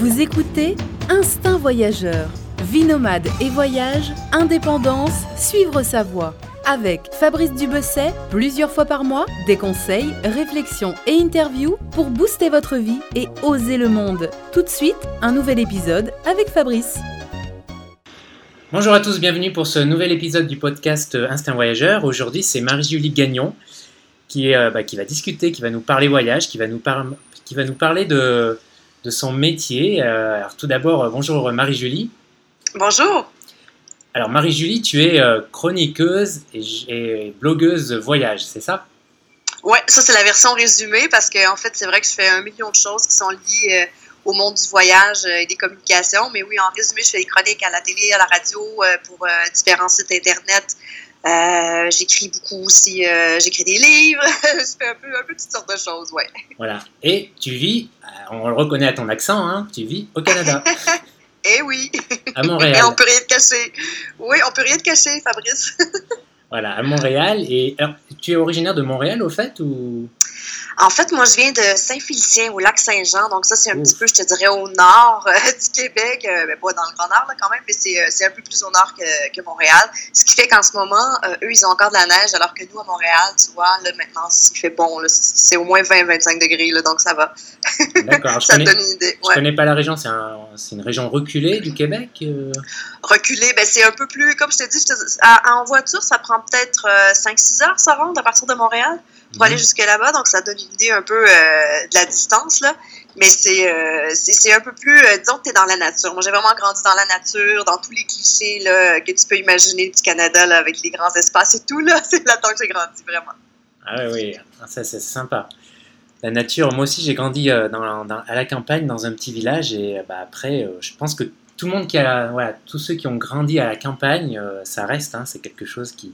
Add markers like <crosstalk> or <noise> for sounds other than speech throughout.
Vous écoutez Instinct Voyageur. Vie nomade et voyage, indépendance, suivre sa voie. Avec Fabrice Dubesset, plusieurs fois par mois, des conseils, réflexions et interviews pour booster votre vie et oser le monde. Tout de suite, un nouvel épisode avec Fabrice. Bonjour à tous, bienvenue pour ce nouvel épisode du podcast Instinct Voyageur. Aujourd'hui, c'est Marie-Julie Gagnon qui, euh, bah, va discuter, qui va nous parler voyage, qui va nous parler de, de son métier. Euh, alors tout d'abord, euh, bonjour Marie-Julie. Bonjour. Alors Marie-Julie, tu es euh, chroniqueuse et, blogueuse voyage, c'est ça? Ouais, ça c'est la version résumée parce que en fait c'est vrai que je fais un million de choses qui sont liées euh, au monde du voyage euh, et des communications. Mais oui, en résumé, je fais des chroniques à la télé, à la radio, euh, pour euh, différents sites internet. Euh, j'écris beaucoup aussi, euh, j'écris des livres, <laughs> je fais un peu, un peu toutes sortes de choses, ouais. Voilà. Et tu vis, euh, on le reconnaît à ton accent, hein, tu vis au Canada, <laughs> Eh oui, à et Montréal. on peut rien te cacher. Oui, on peut rien te cacher, Fabrice. <laughs> Voilà, à Montréal. Et alors, tu es originaire de Montréal au fait ou? En fait, moi, je viens de Saint-Félicien, au lac Saint-Jean. Donc, ça, c'est un Ouf. petit peu, je te dirais, au nord euh, <laughs> du Québec. Euh, ben, pas dans le Grand Nord, là, quand même, mais c'est, euh, c'est un peu plus au nord que, que Montréal. Ce qui fait qu'en ce moment, euh, eux, ils ont encore de la neige, alors que nous, à Montréal, tu vois, là, maintenant, il fait bon. Là, c'est, au moins 20-25 degrés, là, donc ça va. D'accord. <laughs> Je Ça te connais, donne une idée. je Ouais. connais pas la région. C'est un- c'est une région reculée du Québec. Reculer, ben, c'est un peu plus, comme je te dis, je te- à- en voiture, ça prend peut-être euh, 5-6 heures, ça rendre à partir de Montréal. Pour aller Mhm. jusque là-bas, donc ça donne une idée un peu euh, de la distance, là. Mais c'est euh, c'est c'est un peu plus, euh, disons que tu es dans la nature. Moi, j'ai vraiment grandi dans la nature, dans tous les clichés là, que tu peux imaginer du Canada, là, avec les grands espaces et tout, là. <laughs> C'est là-dedans que j'ai grandi, vraiment. Ah oui, oui, Ah, ça c'est sympa. La nature, moi aussi j'ai grandi euh, dans, dans- à la campagne dans un petit village et bah, après je pense que tout le monde qui a, voilà, tous ceux qui ont grandi à la campagne, ça reste, hein, c'est quelque chose qui...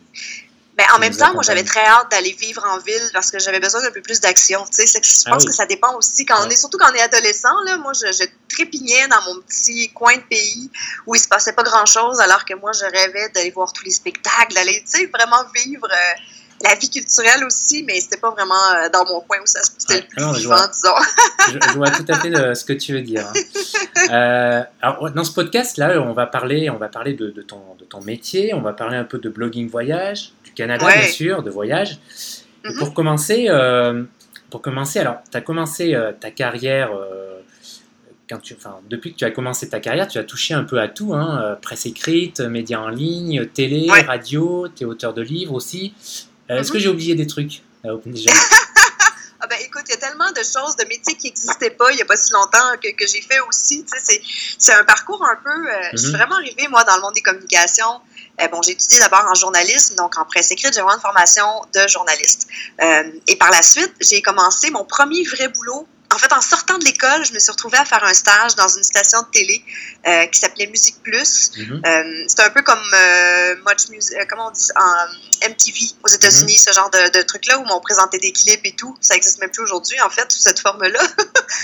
Mais en même temps, moi, j'avais très hâte d'aller vivre en ville parce que j'avais besoin d'un peu plus d'action. Je Ah pense oui. que ça dépend aussi quand on est, surtout quand on est adolescent. Là, moi, je, je trépignais dans mon petit coin de pays où il se passait pas grand chose, alors que moi, je rêvais d'aller voir tous les spectacles, d'aller, tu sais, vraiment vivre euh, la vie culturelle aussi, mais c'était pas vraiment euh, dans mon coin où ça c'était Ouais. le plus non, je vivant, vois. disons. Je, je vois tout à fait ce que tu veux dire. hein. <laughs> Euh, alors, dans ce podcast-là, on va parler, on va parler de, de ton, de ton métier, on va parler un peu de blogging voyage, Canada Ouais. bien sûr, de voyage. Mhm. pour commencer, euh, pour commencer, alors, tu as commencé euh, ta carrière, euh, quand tu, enfin, depuis que tu as commencé ta carrière, tu as touché un peu à tout, hein, presse écrite, médias en ligne, télé, Ouais. radio, tu es auteur de livres aussi. Est-ce Mhm. que j'ai oublié des trucs euh, déjà <laughs> Ah ben écoute, il y a tellement de choses, de métiers qui n'existaient pas il n'y a pas si longtemps que, que j'ai fait aussi. C'est un parcours un peu. euh, Je suis Mhm. vraiment arrivée, moi, dans le monde des communications. Euh, bon, j'ai étudié d'abord en journalisme, donc en presse écrite, j'ai vraiment une formation de journaliste. Euh, et par la suite, j'ai commencé mon premier vrai boulot. En fait, en sortant de l'école, je me suis retrouvée à faire un stage dans une station de télé euh, qui s'appelait Musique Plus. Mhm. Euh, c'est un peu comme euh, Much Music, comment on dit, en MTV aux États-Unis, ce genre de, de truc-là où on présentait des clips et tout. Ça n'existe même plus aujourd'hui, en fait, sous cette forme-là. <laughs>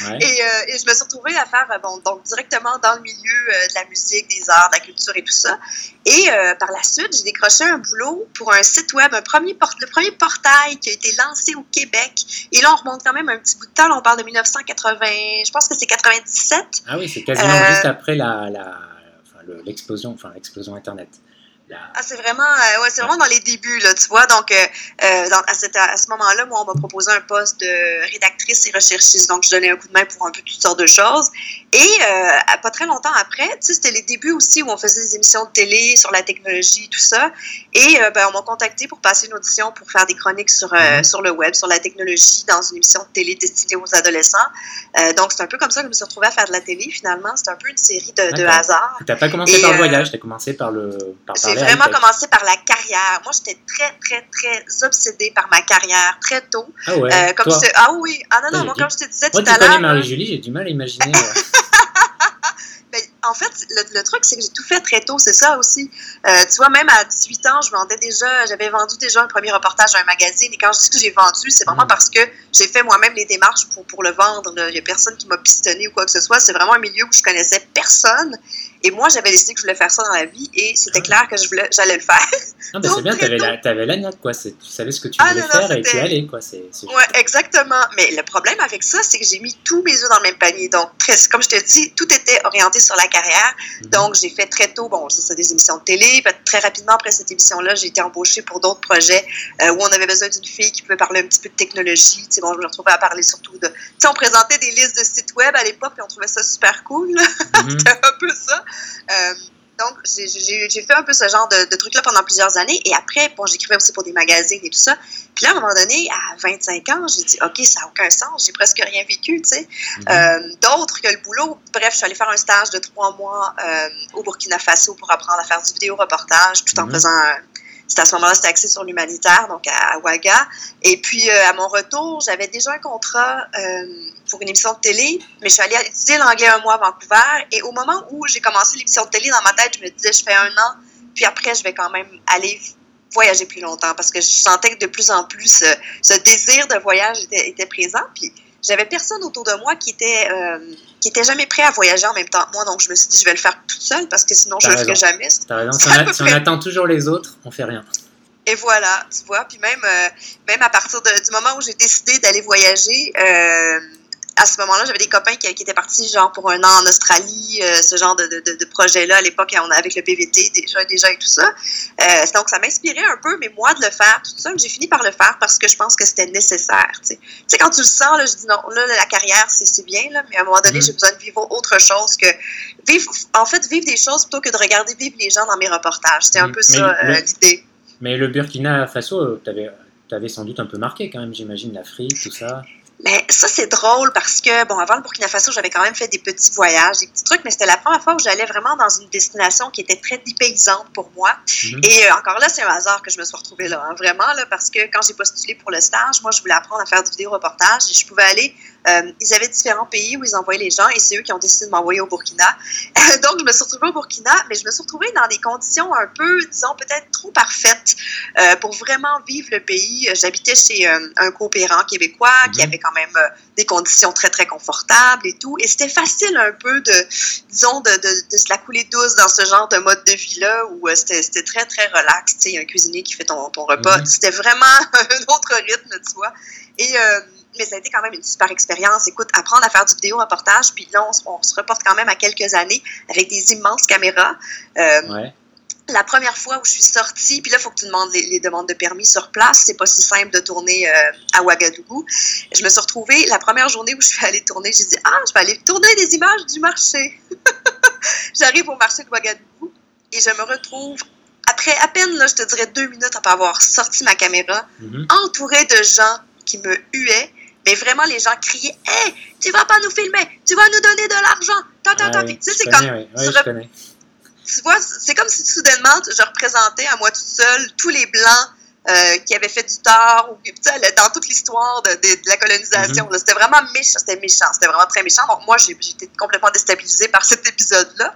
Ouais. Et, et je me suis retrouvée à faire, bon, donc directement dans le milieu de la musique, des arts, de la culture et tout ça. Et par la suite, j'ai décroché un boulot pour un site web, un premier port- le premier portail qui a été lancé au Québec. Et là, on remonte quand même un petit bout de temps. Là, on parle de 1980, je pense que c'est 97. Ah oui, c'est quasiment Euh, juste après la, la- enfin, le- l'explosion, enfin l'explosion Internet. Ah, c'est vraiment, euh, ouais, c'est vraiment dans les débuts, là, tu vois. Donc, euh, euh, dans- à, cette- à ce moment-là, moi, on m'a proposé un poste de rédactrice et recherchiste. Donc, je donnais un coup de main pour un peu toutes sortes de choses. Et euh, pas très longtemps après, tu sais, c'était les débuts aussi où on faisait des émissions de télé sur la technologie, tout ça. Et ben, on m'a contacté pour passer une audition pour faire des chroniques sur, Mhm. sur le web, sur la technologie, dans une émission de télé destinée aux adolescents. Donc, c'est un peu comme ça que je me suis retrouvée à faire de la télé, finalement. C'est un peu une série de, de D'accord. hasard. Tu n'as pas commencé Et, par le voyage, tu as commencé par le par parler vraiment commencé par la carrière. Moi, j'étais très, très, très obsédée par ma carrière très tôt. Ah ouais, Euh, comme toi, je Ah oui, ah non, non, moi, comme je te disais moi tout à l'heure, là, Marie-Julie, j'ai du mal à imaginer. <laughs> euh, ben, en en fait, le, truc, c'est que j'ai tout fait très tôt, c'est ça aussi. Euh, tu vois, même à 18 ans, je vendais déjà, j'avais vendu déjà un premier reportage à un magazine. Et quand je dis que j'ai vendu, c'est vraiment mm. parce que j'ai fait moi-même les démarches pour, pour le vendre. Il n'y a personne qui m'a pistonné ou quoi que ce soit. C'est vraiment un milieu où je connaissais personne. Et moi, j'avais décidé que je voulais faire ça dans la vie et c'était ah. clair que je voulais, j'allais le faire. Non, mais c'est bien, tu avais, la, note, quoi. Tu savais ce que tu ah, voulais faire et tu y allais, quoi. C'est, ouais, exactement. Mais le problème avec ça, c'est que j'ai mis tous mes œufs dans le même panier. Donc, comme je te dis, tout était orienté sur la carrière. Mhm. Donc, j'ai fait très tôt, bon, c'est ça, des émissions de télé. Très rapidement après cette émission-là, j'ai été embauchée pour d'autres projets euh, où on avait besoin d'une fille qui pouvait parler un petit peu de technologie. Tu sais, bon, je me retrouvais à parler surtout de. Tu sais, on présentait des listes de sites web à l'époque et on trouvait ça super cool. <laughs> Mhm. C'était un peu ça. Euh, donc, j'ai fait un peu ce genre de, de truc-là pendant plusieurs années. Et après, bon, j'écrivais aussi pour des magazines et tout ça. Puis là, à un moment donné, à 25 ans, j'ai dit, OK, ça n'a aucun sens. J'ai presque rien vécu, tu sais. Mhm. Euh, d'autres que le boulot. Bref, je suis allée faire un stage de trois mois euh, au Burkina Faso pour apprendre à faire du vidéo reportage tout en mhm. faisant à ce moment-là, c'était axé sur l'humanitaire, donc à, Ouaga. Et puis, euh, à mon retour, j'avais déjà un contrat euh, pour une émission de télé, mais je suis allée étudier l'anglais un mois à Vancouver. Et au moment où j'ai commencé l'émission de télé, dans ma tête, je me disais, je fais un an, puis après, je vais quand même aller voyager plus longtemps parce que je sentais que de plus en plus, ce, désir de voyage était, était présent. Puis, j'avais personne autour de moi qui était euh, qui était jamais prêt à voyager en même temps que moi, donc je me suis dit je vais le faire toute seule parce que sinon je le ferai jamais. Si, on, attend toujours les autres, on fait rien. Et voilà, tu vois. Puis même euh, même à partir du moment où j'ai décidé d'aller voyager. Euh, à ce moment-là, j'avais des copains qui, étaient partis genre pour un an en Australie, euh, ce genre de, de, de projet-là à l'époque, on avec le PVT déjà, déjà et tout ça. Euh, donc, ça m'inspirait un peu, mais moi, de le faire tout seul, j'ai fini par le faire parce que je pense que c'était nécessaire. Tu sais, quand tu le sens, là, je dis non, là, la carrière, c'est bien, là, mais à un moment donné, mm-hmm. j'ai besoin de vivre autre chose que vivre, en fait, vivre des choses plutôt que de regarder vivre les gens dans mes reportages. C'était un mm. peu ça euh, l'idée. Mais le Burkina Faso, tu avais, sans doute un peu marqué quand même, j'imagine, l'Afrique, tout ça. Mais ça, c'est drôle parce que, bon, avant le Burkina Faso, j'avais quand même fait des petits voyages, des petits trucs, mais c'était la première fois où j'allais vraiment dans une destination qui était très dépaysante pour moi. Mhm. Et euh, encore là, c'est un hasard que je me suis retrouvée là, hein, vraiment, là, parce que quand j'ai postulé pour le stage, moi, je voulais apprendre à faire du vidéo reportage et je pouvais aller euh, ils avaient différents pays où ils envoyaient les gens et c'est eux qui ont décidé de m'envoyer au Burkina. <laughs> Donc, je me suis retrouvée au Burkina, mais je me suis retrouvée dans des conditions un peu, disons, peut-être trop parfaites euh, pour vraiment vivre le pays. J'habitais chez euh, un coopérant québécois qui mhm. avait quand même des conditions très, très confortables et tout. Et c'était facile un peu de, disons, de, de, de, se la couler douce dans ce genre de mode de vie-là où c'était très, très relax. Tu sais, un cuisinier qui fait ton, ton repas. Mhm. C'était vraiment <laughs> un autre rythme, tu vois. Et mais ça a été quand même une super expérience. Écoute, apprendre à faire du vidéo reportage, puis là, on, se reporte quand même à quelques années avec des immenses caméras. Euh, la première fois où je suis sortie, puis là, il faut que tu demandes les, demandes de permis sur place. C'est pas si simple de tourner euh, à Ouagadougou. Je me suis retrouvée la première journée où je suis allée tourner. J'ai dit Ah, je vais aller tourner des images du marché. <laughs> J'arrive au marché de Ouagadougou et je me retrouve après à peine, là, je te dirais deux minutes après avoir sorti ma caméra, mm-hmm. entourée de gens qui me huaient mais vraiment, les gens criaient Hé, tu vas pas nous filmer, tu vas nous donner de l'argent. tu sais, c'est comme. tu vois, c'est comme si soudainement, je représentais à moi toute seule tous les Blancs euh, qui avait fait du tort, ou, dans toute l'histoire de, la colonisation. Mm-hmm. C'était vraiment méchant, c'était méchant, c'était vraiment très méchant. Donc moi, j'ai été complètement déstabilisée par cet épisode-là,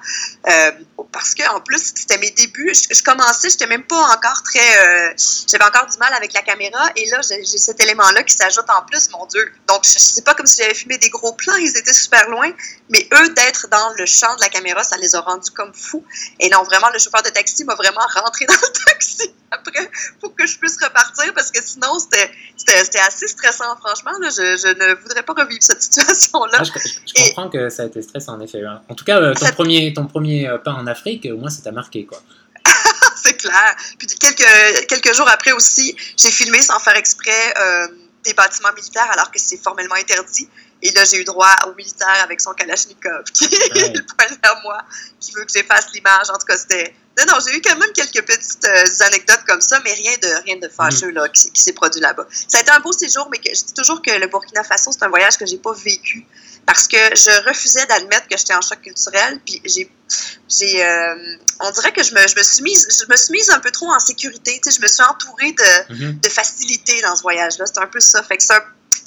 euh, parce que en plus, c'était mes débuts. Je, commençais, j'étais même pas encore très, euh, j'avais encore du mal avec la caméra, et là, j'ai cet élément-là qui s'ajoute en plus, mon Dieu. Donc je, sais pas comme si j'avais filmé des gros plans, ils étaient super loin, mais eux d'être dans le champ de la caméra, ça les a rendus comme fous. Et non, vraiment, le chauffeur de taxi m'a vraiment rentré <laughs> dans le taxi après pour que je je puisse repartir parce que sinon, c'était assez stressant, franchement. je, je, ne voudrais pas revivre cette <laughs> situation-là. Ah, je, comprends que ça a été stressant, en effet. Hein. En tout cas, euh, ton, premier, ton premier euh, pas en Afrique, au moins, ça t'a marqué, quoi. <laughs> c'est clair. Puis quelques, quelques jours après aussi, j'ai filmé sans faire exprès euh, des bâtiments militaires alors que c'est formellement interdit. Et là, j'ai eu droit au militaire avec son Kalachnikov qui ouais. le pointe vers moi, qui veut que j'efface l'image. En tout cas, c'était non, non, j'ai eu quand même quelques petites euh, anecdotes comme ça, mais rien de rien de fâcheux là, qui, s'est produit là-bas. Ça a été un beau séjour, mais que, je dis toujours que le Burkina Faso, c'est un voyage que j'ai pas vécu parce que je refusais d'admettre que j'étais en choc culturel. Puis j'ai, j'ai, euh, on dirait que je me, je me suis mise, je me suis mise un peu trop en sécurité. Tu sais, je me suis entourée de, mm-hmm. de facilité dans ce voyage-là. C'est un peu ça. Fait que c'est un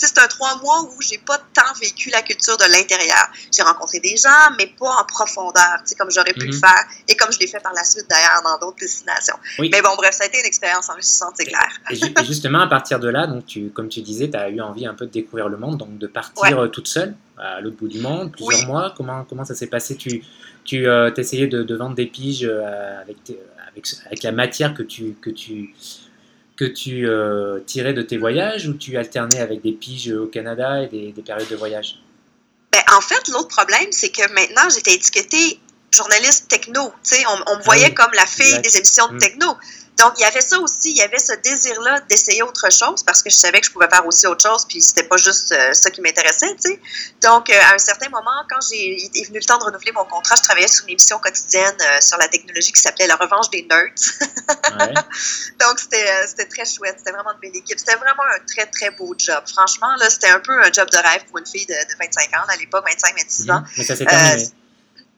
c'est un trois mois où j'ai pas tant vécu la culture de l'intérieur. J'ai rencontré des gens, mais pas en profondeur, comme j'aurais pu le Mhm. faire et comme je l'ai fait par la suite d'ailleurs dans d'autres destinations. Oui. Mais bon, bref, ça a été une expérience enrichissante, c'est clair. Et, et justement, à partir de là, donc tu, comme tu disais, tu as eu envie un peu de découvrir le monde, donc de partir euh, toute seule à l'autre bout du monde, plusieurs Oui. mois. Comment, comment ça s'est passé? Tu, tu euh, essayais de, de vendre des piges euh, avec, avec, avec la matière que tu, que tu, que tu euh, tirais de tes voyages ou tu alternais avec des piges au Canada et des, des périodes de voyage? Ben, en fait, l'autre problème, c'est que maintenant, j'étais étiquetée journaliste techno. Tu sais, on, on me voyait oui, comme la fille exact. des émissions de Mm. techno. Donc, il y avait ça aussi, il y avait ce désir-là d'essayer autre chose parce que je savais que je pouvais faire aussi autre chose, puis c'était pas juste euh, ça qui m'intéressait, tu sais. Donc, euh, à un certain moment, quand j'ai il est venu le temps de renouveler mon contrat, je travaillais sur une émission quotidienne euh, sur la technologie qui s'appelait La Revanche des Nerds. Ouais. <laughs> Donc, c'était très chouette. C'était vraiment une belle équipe. C'était vraiment un très, très beau job. Franchement, là, c'était un peu un job de rêve pour une fille de, de 25 ans, à l'époque, 25-26 ans. Mhm. Mais ça s'est terminé.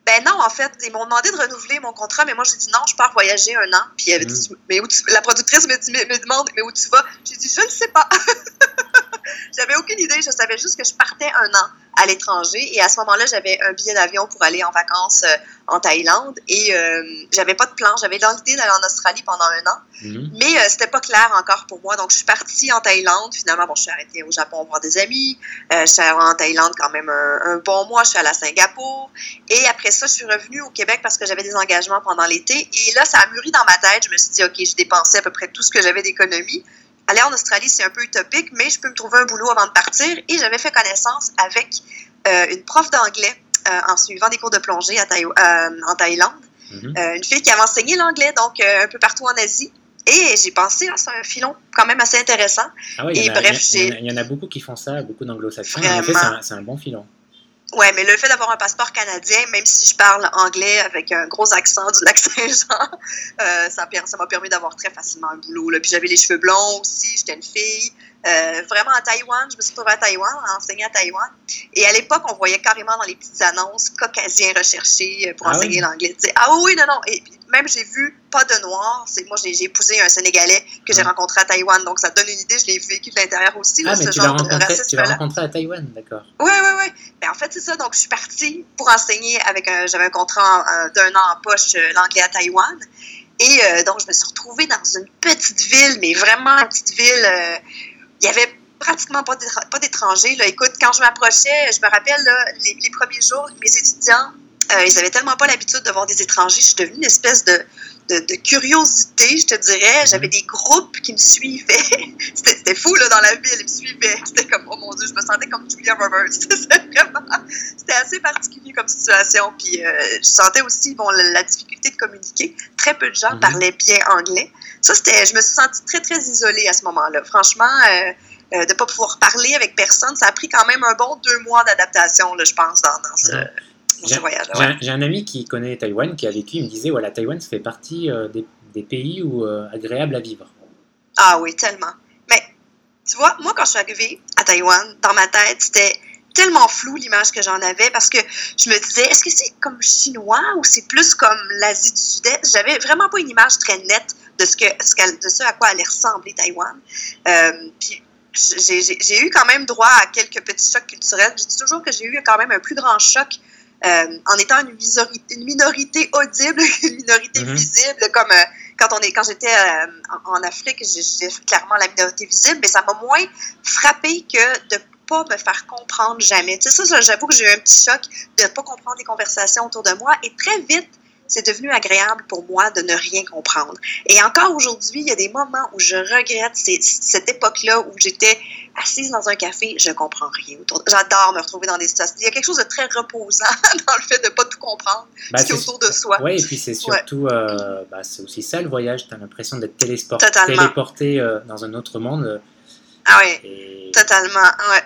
Ben non, en fait, ils m'ont demandé de renouveler mon contrat, mais moi j'ai dit non, je pars voyager un an. Puis elle dit, mais où tu- la productrice me, dit- me demande, mais où tu vas? J'ai dit, je ne sais pas. <laughs> j'avais aucune idée, je savais juste que je partais un an à l'étranger. Et à ce moment-là, j'avais un billet d'avion pour aller en vacances euh, en Thaïlande. Et euh, j'avais pas de plan. J'avais dans l'idée d'aller en Australie pendant un an. Mhm. Mais euh, c'était pas clair encore pour moi. Donc, je suis partie en Thaïlande. Finalement, bon, je suis arrêtée au Japon voir des amis. Euh, je suis allée en Thaïlande quand même un, un bon mois. Je suis allée à Singapour. Et après ça, je suis revenue au Québec parce que j'avais des engagements pendant l'été. Et là, ça a mûri dans ma tête. Je me suis dit, OK, j'ai dépensé à peu près tout ce que j'avais d'économie. Aller en Australie, c'est un peu utopique, mais je peux me trouver un boulot avant de partir. Et j'avais fait connaissance avec euh, une prof d'anglais euh, en suivant des cours de plongée à Thaï- euh, en Thaïlande. Mhm. Une fille qui avait enseigné l'anglais, donc un peu partout en Asie. Et j'ai pensé, ah, c'est un filon quand même assez intéressant. Ah ouais, il y, et en a- bref, il y en a- j'ai- il y en a beaucoup qui font ça, beaucoup d'anglo-saxons. En effet, Vraiment. c'est un, c'est un bon filon. Ouais, mais le fait d'avoir un passeport canadien, même si je parle anglais avec un gros accent du lac Saint-Jean, euh, ça m'a permis d'avoir très facilement un boulot. Puis j'avais les cheveux blonds aussi, j'étais une fille. Euh, vraiment à Taïwan, je me suis retrouvée à Taïwan, à enseigner à Taïwan. Et à l'époque, on voyait carrément dans les petites annonces caucasiens recherchés pour Ah enseigner oui? l'anglais. Tu sais, Ah oui, non, non. Et même j'ai vu pas de noir. C'est moi, j'ai épousé un Sénégalais que j'ai Ah. rencontré à Taïwan, donc ça donne une idée. Je l'ai vécu de l'intérieur aussi, Ah, là, mais ce tu l'as genre de rencontré, tu l'as racisme-là. rencontré à Taïwan, d'accord. Oui, oui, oui. Ben, en fait, c'est ça. Donc, je suis partie pour enseigner avec un. J'avais un contrat euh, d'un an en poche, euh, l'anglais à Taïwan. Et euh, donc, je me suis retrouvée dans une petite ville, mais vraiment une petite ville. euh, Il y avait pratiquement pas d'étra- pas d'étrangers. Écoute, quand je m'approchais, je me rappelle, là, les, les premiers jours, mes étudiants, euh, ils avaient tellement pas l'habitude de voir des étrangers. Je suis devenue une espèce de, de, de curiosité, je te dirais. J'avais des groupes qui me suivaient. <laughs> C'était fou, là, dans la ville. Ils me suivaient. C'était comme, oh mon Dieu, je me sentais comme Julia Roberts. <laughs> C'était assez particulier comme situation. Puis euh, je sentais aussi, bon, la, la difficulté de communiquer. Très peu de gens Mhm. parlaient bien anglais. Ça, c'était... Je me suis sentie très, très isolée à ce moment-là. Franchement... Euh, euh, de ne pas pouvoir parler avec personne, ça a pris quand même un bon deux mois d'adaptation, là, je pense, dans, dans ce, Ouais. dans ce voyage. J'ai un- J'ai un ami qui connaît Taïwan, qui a vécu, il me disait, voilà, Taïwan, ça fait partie euh, des, des pays où agréable à vivre. Ah oui, tellement. Mais tu vois, moi, quand je suis arrivée à Taïwan, dans ma tête, c'était tellement flou l'image que j'en avais parce que je me disais, est-ce que c'est comme chinois ou c'est plus comme l'Asie du Sud-Est? J'avais vraiment pas une image très nette de ce, que, ce qu'elle- de ce à quoi allait ressembler Taïwan. Euh, puis j'ai, eu quand même droit à quelques petits chocs culturels. Je dis toujours que j'ai eu quand même un plus grand choc euh, en étant une minorité, une minorité audible, <laughs> une minorité Mhm. visible, comme euh, quand on est, quand j'étais euh, en, en Afrique, j'ai- clairement la minorité visible, mais ça m'a moins frappé que de pas me faire comprendre jamais. Tu sais, ça, j'avoue que j'ai eu un petit choc de ne pas comprendre les conversations autour de moi, et très vite, c'est devenu agréable pour moi de ne rien comprendre. Et encore aujourd'hui, il y a des moments où je regrette ces- cette époque-là où j'étais assise dans un café, je comprends rien. J'adore me retrouver dans des situations. Il y a quelque chose de très reposant <laughs> dans le fait de ne pas tout comprendre, Bah, ce qui est autour de soi. Ouais, et puis c'est surtout, euh, bah, c'est aussi ça le voyage, tu as l'impression d'être téléporté euh, dans un autre monde. euh, Ah oui. Totalement, ouais.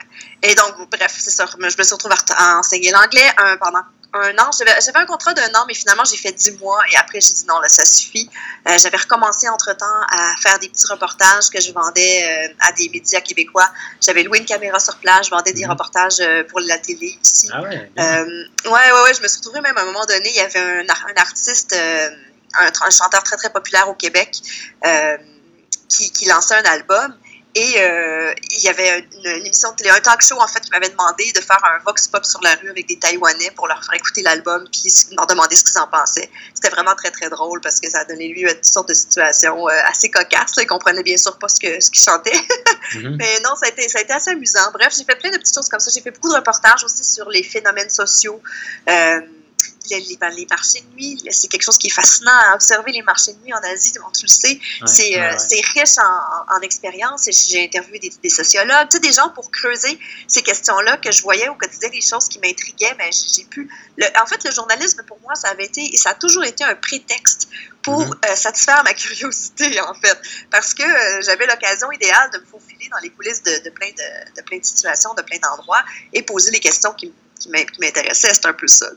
Et donc, bref, c'est ça. Je me suis retrouvée à ret- à enseigner l'anglais un- pendant un an. J'avais un contrat d'un an, mais finalement, j'ai fait dix mois et après, j'ai dit non, là, ça suffit. Euh, J'avais recommencé entre-temps à faire des petits reportages que je vendais euh, à des médias québécois. J'avais loué une caméra sur place, je vendais des Mhm. reportages euh, pour la télé ici. Ah ouais, ouais, ouais, ouais, je me suis retrouvée même à un moment donné, il y avait un, ar- un artiste, un, un chanteur très, très populaire au Québec qui, qui lançait un album. Et euh, il y avait une, une, émission de télé, un talk show en fait qui m'avait demandé de faire un vox pop sur la rue avec des Taïwanais pour leur faire écouter l'album puis leur demander ce qu'ils en pensaient. C'était vraiment très très drôle parce que ça a donné lieu à toutes sortes de situations euh, assez cocasses. Là. Ils comprenaient bien sûr pas ce que ce qu'ils chantaient. <laughs> mm-hmm. Mais non, ça a, été, ça a été assez amusant. Bref, j'ai fait plein de petites choses comme ça. J'ai fait beaucoup de reportages aussi sur les phénomènes sociaux. Euh, les, les, marchés de nuit, c'est quelque chose qui est fascinant à observer, les marchés de nuit en Asie, tu le sais. Ouais, c'est ouais, ouais. riche en, en, expérience. J'ai interviewé des, des, sociologues, tu sais, des gens pour creuser ces questions-là que je voyais au quotidien, des choses qui m'intriguaient, mais j'ai pu... Le, en fait, le journalisme, pour moi, ça avait été, et ça a toujours été un prétexte pour mm -hmm. euh, satisfaire ma curiosité, <laughs> en fait. Parce que euh, j'avais l'occasion idéale de me faufiler dans les coulisses de, de, plein, de, de plein de situations, de plein d'endroits, et poser les questions qui me qui m'intéressait, c'est un peu ça.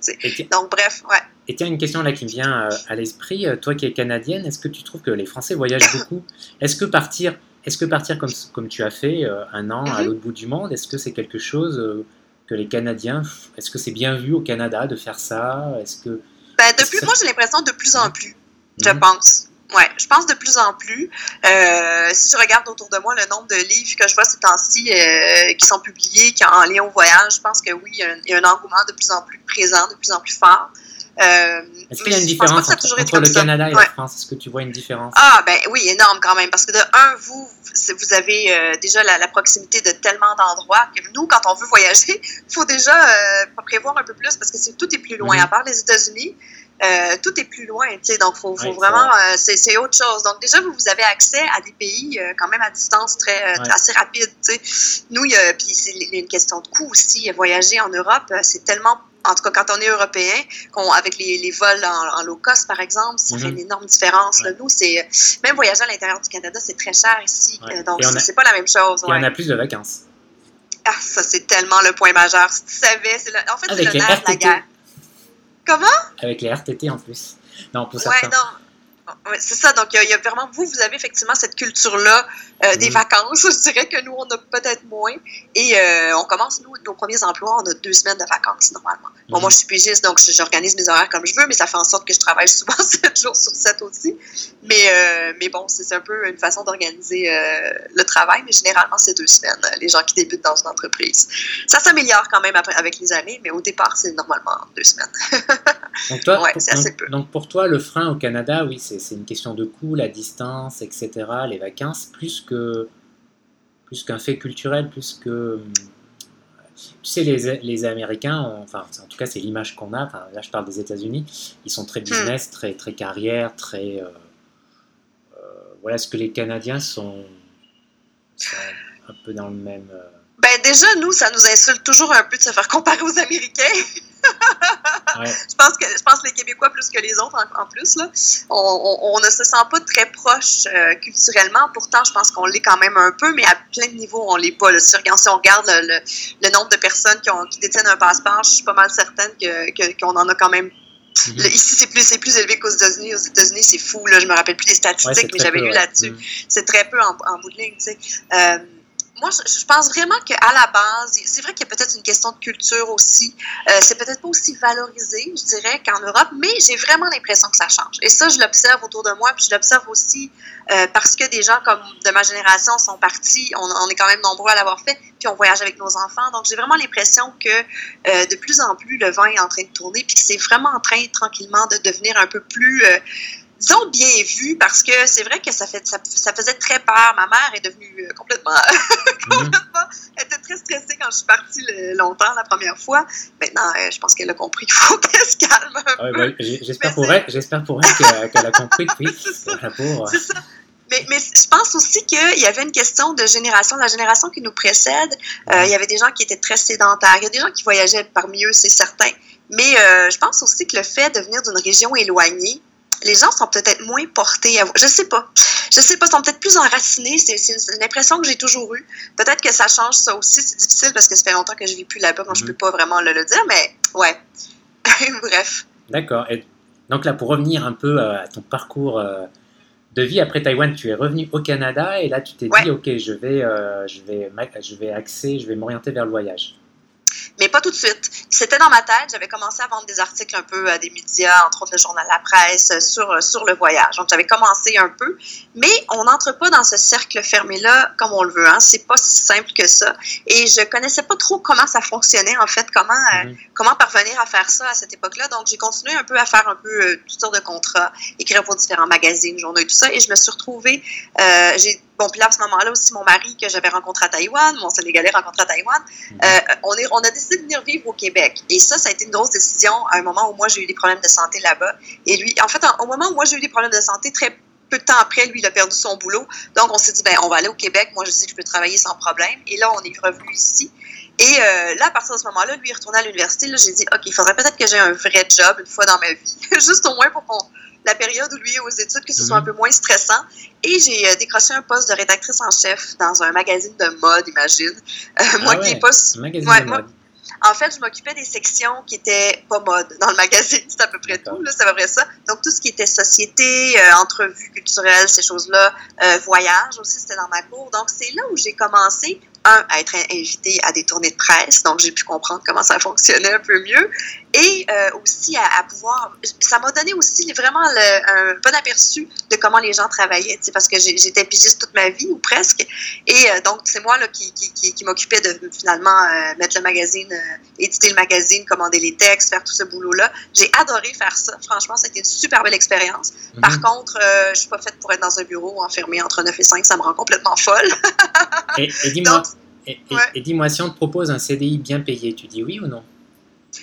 Donc, bref, ouais. Et tiens, une question là qui me vient euh, à l'esprit. Euh, toi qui es canadienne, est-ce que tu trouves que les Français voyagent beaucoup? Est-ce que partir, est-ce que partir comme, comme tu as fait euh, un an mm -hmm. à l'autre bout du monde, est-ce que c'est quelque chose que les Canadiens, est-ce que c'est bien vu au Canada de faire ça? Est-ce que ben, depuis, moi j'ai l'impression de plus en plus, je mm -hmm. pense. Oui, je pense de plus en plus. Euh, si je regarde autour de moi le nombre de livres que je vois ces temps-ci euh, qui sont publiés, qui en lien au voyage, je pense que oui, il y, a un, il y, a un, engouement de plus en plus présent, de plus en plus fort. Euh, Est-ce qu'il y a une différence entre, entre le ça. Canada et ouais. la France? Est-ce que tu vois une différence? Ah, ben oui, énorme quand même. Parce que de un, vous, vous avez euh, déjà la, la, proximité de tellement d'endroits que nous, quand on veut voyager, il <laughs> faut déjà euh, prévoir un peu plus parce que tout est plus loin. Mm -hmm. À part les États-Unis, euh, tout est plus loin, tu sais, donc faut, faut ouais, vraiment, euh, c'est autre chose. Donc déjà, vous, vous avez accès à des pays euh, quand même à distance très, ouais. assez rapide, tu sais. Nous, il y a, puis c'est une question de coût aussi. Voyager en Europe, c'est tellement en tout cas quand on est européen, qu'on, avec les, les vols en, en, low cost par exemple, ça mm -hmm. fait une énorme différence. Ouais. Là. Nous, c'est même voyager à l'intérieur du Canada, c'est très cher ici, donc c'est pas la même chose. Et on a plus de vacances. Ah, ça c'est tellement le point majeur. Si tu savais, le, en fait c'est le nerf de la guerre. Comment? Avec les RTT en plus. Non, pour ouais, non. Ouais, c'est ça. Donc, il y, a vraiment, vous, vous avez effectivement cette culture-là euh, des mmh. vacances. <laughs> Je dirais que nous, on a peut-être moins. Et euh, on commence, nous, nos premiers emplois, on a deux semaines de vacances, normalement. Bon, mmh. moi, je suis pigiste, donc j'organise mes horaires comme je veux, mais ça fait en sorte que je travaille <laughs> souvent 7 jours sur 7 aussi. Mais, euh, mais bon, c'est un peu une façon d'organiser le travail, mais généralement, c'est deux semaines, les gens qui débutent dans une entreprise. Ça s'améliore quand même après, avec les années, mais au départ, c'est normalement deux semaines. <laughs> donc, toi, ouais, pour, donc, donc, pour toi, le frein au Canada, oui, c'est une question de coût, la distance, etc., les vacances, plus que plus qu'un fait culturel, plus que tu sais, les, les Américains, ont, enfin, en tout cas, c'est l'image qu'on a. Enfin, là, je parle des États-Unis. Ils sont très business, mmh. très, très carrière, très. Euh, euh, voilà, ce que les Canadiens sont, sont, un peu dans le même. Euh... Ben, déjà, nous, ça nous insulte toujours un peu de se faire comparer aux Américains. <laughs> ouais. je pense que je pense les Québécois plus que les autres en, en plus là, on, on, on, ne se sent pas très proche euh, culturellement. Pourtant, je pense qu'on l'est quand même un peu, mais à plein de niveaux, on l'est pas. Là. Si, on regarde le, le, le, nombre de personnes qui, ont, qui détiennent un passeport, je suis pas mal certaine que qu'on en a quand même Mm -hmm. Ici, c'est plus, plus élevé qu'aux États-Unis. Aux États-unis, c'est fou. Là. Je me rappelle plus des statistiques, ouais, mais j'avais lu là-dessus. Mm -hmm. C'est très peu en, en bout de ligne. Tu sais. Euh, moi, je, pense vraiment qu'à la base, c'est vrai qu'il y a peut-être une question de culture aussi. Euh, c'est peut-être pas aussi valorisé, je dirais, qu'en Europe, mais j'ai vraiment l'impression que ça change. Et ça, je l'observe autour de moi, puis je l'observe aussi euh, parce que des gens comme de ma génération sont partis. On, est quand même nombreux à l'avoir fait, puis on voyage avec nos enfants. Donc, j'ai vraiment l'impression que euh, de plus en plus, le vin est en train de tourner, puis que c'est vraiment en train tranquillement de devenir un peu plus disons bien vu parce que c'est vrai que ça fait ça, ça, faisait très peur. Ma mère est devenue euh, complètement, <laughs> complètement elle était très stressée quand je suis partie le, longtemps la première fois. Maintenant, euh, je pense qu'elle a compris qu'il faut qu'elle se calme un ah, peu. Ouais, j'espère pour elle, j'espère pour elle qu'elle qu a compris oui, <laughs> c'est ça. C'est ça. Mais, mais, je pense aussi qu'il y avait une question de génération. La génération qui nous précède, euh, il y avait des gens qui étaient très sédentaires. Il y a des gens qui voyageaient parmi eux, c'est certain. Mais euh, je pense aussi que le fait de venir d'une région éloignée, les gens sont peut-être moins portés à Je sais pas. Je sais pas, ils sont peut-être plus enracinés. C'est une impression que j'ai toujours eue. Peut-être que ça change ça aussi. C'est difficile parce que ça fait longtemps que je vis plus là-bas, donc mm -hmm. je peux pas vraiment le, le dire, mais ouais. <laughs> Bref. D'accord. Et donc là, pour revenir un peu à ton parcours euh, de vie après Taïwan, tu es revenu au Canada et là, tu t'es ouais. dit, ok, je vais, euh, je vais, je vais axer, je vais m'orienter vers le voyage. Mais pas tout de suite. C'était dans ma tête. J'avais commencé à vendre des articles un peu à des médias, entre autres le journal La Presse, sur, sur le voyage. Donc, j'avais commencé un peu, mais on n'entre pas dans ce cercle fermé-là comme on le veut. Hein. C'est pas si simple que ça. Et je connaissais pas trop comment ça fonctionnait, en fait, comment, euh, mhm. comment parvenir à faire ça à cette époque-là. Donc, j'ai continué un peu à faire un peu euh, toutes sortes de contrats, écrire pour différents magazines, journaux et tout ça. Et je me suis retrouvée, euh, j'ai Bon, puis là, à ce moment-là aussi, mon mari que j'avais rencontré à Taïwan, mon Sénégalais rencontré à Taïwan, mhm. euh, on, est, on a décidé de venir vivre au Québec. Et ça, ça a été une grosse décision à un moment où moi, j'ai eu des problèmes de santé là-bas. Et lui, en fait, au moment où moi, j'ai eu des problèmes de santé, très peu de temps après, lui, il a perdu son boulot. Donc, on s'est dit, ben, on va aller au Québec. Moi, je sais que je peux travailler sans problème. Et là, on est revenu ici. Et euh, là, à partir de ce moment-là, lui, il est retourné à l'université. Là, j'ai dit, OK, il faudrait peut-être que j'ai un vrai job une fois dans ma vie. <laughs> Juste au moins pour qu'on la période où lui est aux études, que ce soit un mhm. peu moins stressant. Et j'ai euh, décroché un poste de rédactrice en chef dans un magazine de mode, imagine. Euh, moi ah qui n'ai pas. Un magazine de mode. En fait, je m'occupais des sections qui étaient pas mode dans le magazine, <laughs> c'est à peu près tout, c'est à peu près ça. Donc, tout ce qui était société, euh, entrevues culturelles, ces choses-là, euh, voyage aussi, c'était dans ma cour. Donc, c'est là où j'ai commencé, un, à être invité à des tournées de presse, donc j'ai pu comprendre comment ça fonctionnait un peu mieux, et euh, aussi à, pouvoir, ça m'a donné aussi vraiment le, un bon aperçu de comment les gens travaillaient, parce que j'étais pigiste toute ma vie, ou presque, et donc c'est moi là, qui, qui, qui, m'occupais de finalement mettre le magazine euh, éditer le magazine, commander les textes, faire tout ce boulot-là. J'ai adoré faire ça. Franchement, été une super belle expérience. Mhm. Par contre, euh, je suis pas faite pour être dans un bureau enfermé entre 9 et 5. Ça me rend complètement folle. et, dis-moi, <laughs> et, dis-moi, si on te propose un CDI bien payé, tu dis oui ou non?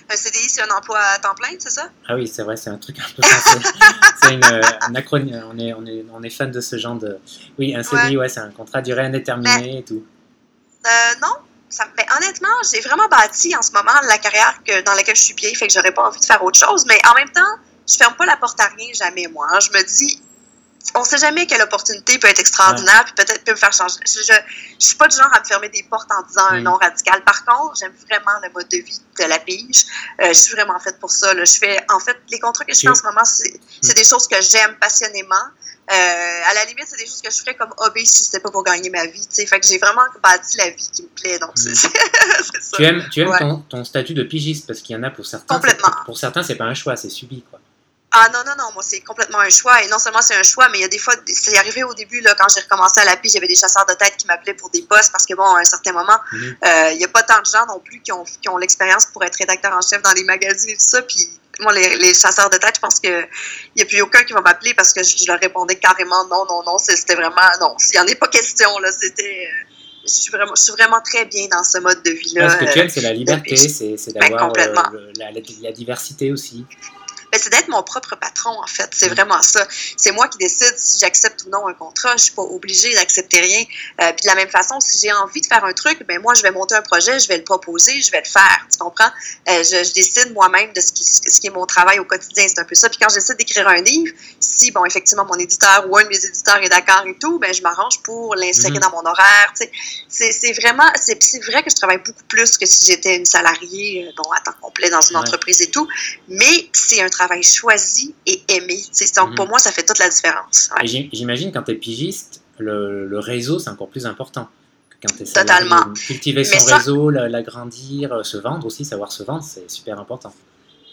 Un CDI, c'est un emploi à temps plein, c'est ça? Ah oui, c'est vrai, c'est un truc un peu français. <laughs> c'est une, euh, un acronyme, on est, on, est, on est fan de ce genre de... Oui, un CDI, ouais, c'est un contrat durée indéterminée et tout. non, ben, honnêtement, j'ai vraiment bâti en ce moment la carrière que, dans laquelle je suis bien, fait que j'aurais pas envie de faire autre chose. Mais en même temps, je ferme pas la porte à rien jamais, moi. Hein. Je me dis, on sait jamais quelle opportunité peut être extraordinaire, puis peut-être peut me faire changer. Je, je, suis pas du genre à me fermer des portes en disant un mm. non radical. Par contre, j'aime vraiment le mode de vie de la pige. Euh, je suis vraiment faite pour ça. Je fais, en fait, les contrats que je fais en ce moment, c'est mm. des choses que j'aime passionnément. Euh, à la limite, c'est des choses que je ferais comme hobby si c'était pas pour gagner ma vie. T'sais. Fait que j'ai vraiment bâti la vie qui me plaît. Donc, c'est mm. <laughs> ça. Tu aimes, tu aimes ton, ton, statut de pigiste parce qu'il y en a pour certains. Complètement. Pour certains, c'est pas un choix, c'est subi. Quoi. Ah non, non, non, moi c'est complètement un choix. Et non seulement c'est un choix, mais il y a des fois, c'est arrivé au début, là, quand j'ai recommencé à la pige, il y avait des chasseurs de tête qui m'appelaient pour des postes parce que, bon, à un certain moment, mm-hmm. euh, il n'y a pas tant de gens non plus qui ont, qui ont l'expérience pour être rédacteur en chef dans les magazines et tout ça. Puis moi, les, chasseurs de tête, je pense qu'il n'y a plus aucun qui va m'appeler parce que je, leur répondais carrément non, non, non, c'était vraiment non. S'il n'y en a pas question, là, c'était. Euh, je suis, vraiment, je suis vraiment très bien dans ce mode de vie-là. Ce que tu aimes, c'est la liberté, c'est ben, d'avoir euh, la, la, diversité aussi. C'est d'être mon propre patron, en fait. C'est mm. vraiment ça. C'est moi qui décide si j'accepte ou non un contrat. Je suis pas obligée d'accepter rien. Euh, puis de la même façon, si j'ai envie de faire un truc, ben moi, je vais monter un projet, je vais le proposer, je vais le faire. Tu comprends? Euh, je, décide moi-même de ce qui, ce qui est mon travail au quotidien. C'est un peu ça. Puis quand j'essaie d'écrire un livre, si, bon, effectivement, mon éditeur ou un de mes éditeurs est d'accord et tout, ben je m'arrange pour l'insérer mm. dans mon horaire. Tu sais. C'est vraiment, c'est vrai que je travaille beaucoup plus que si j'étais une salariée, euh, bon, à temps complet dans une entreprise et tout. Mais c'est un travail travail choisi et aimé. Donc, pour mhm. moi, ça fait toute la différence. J'imagine quand tu es pigiste, le, réseau, c'est encore plus important. Quand es Totalement. Cultiver son réseau, l'agrandir, euh, se vendre aussi, savoir se vendre, c'est super important.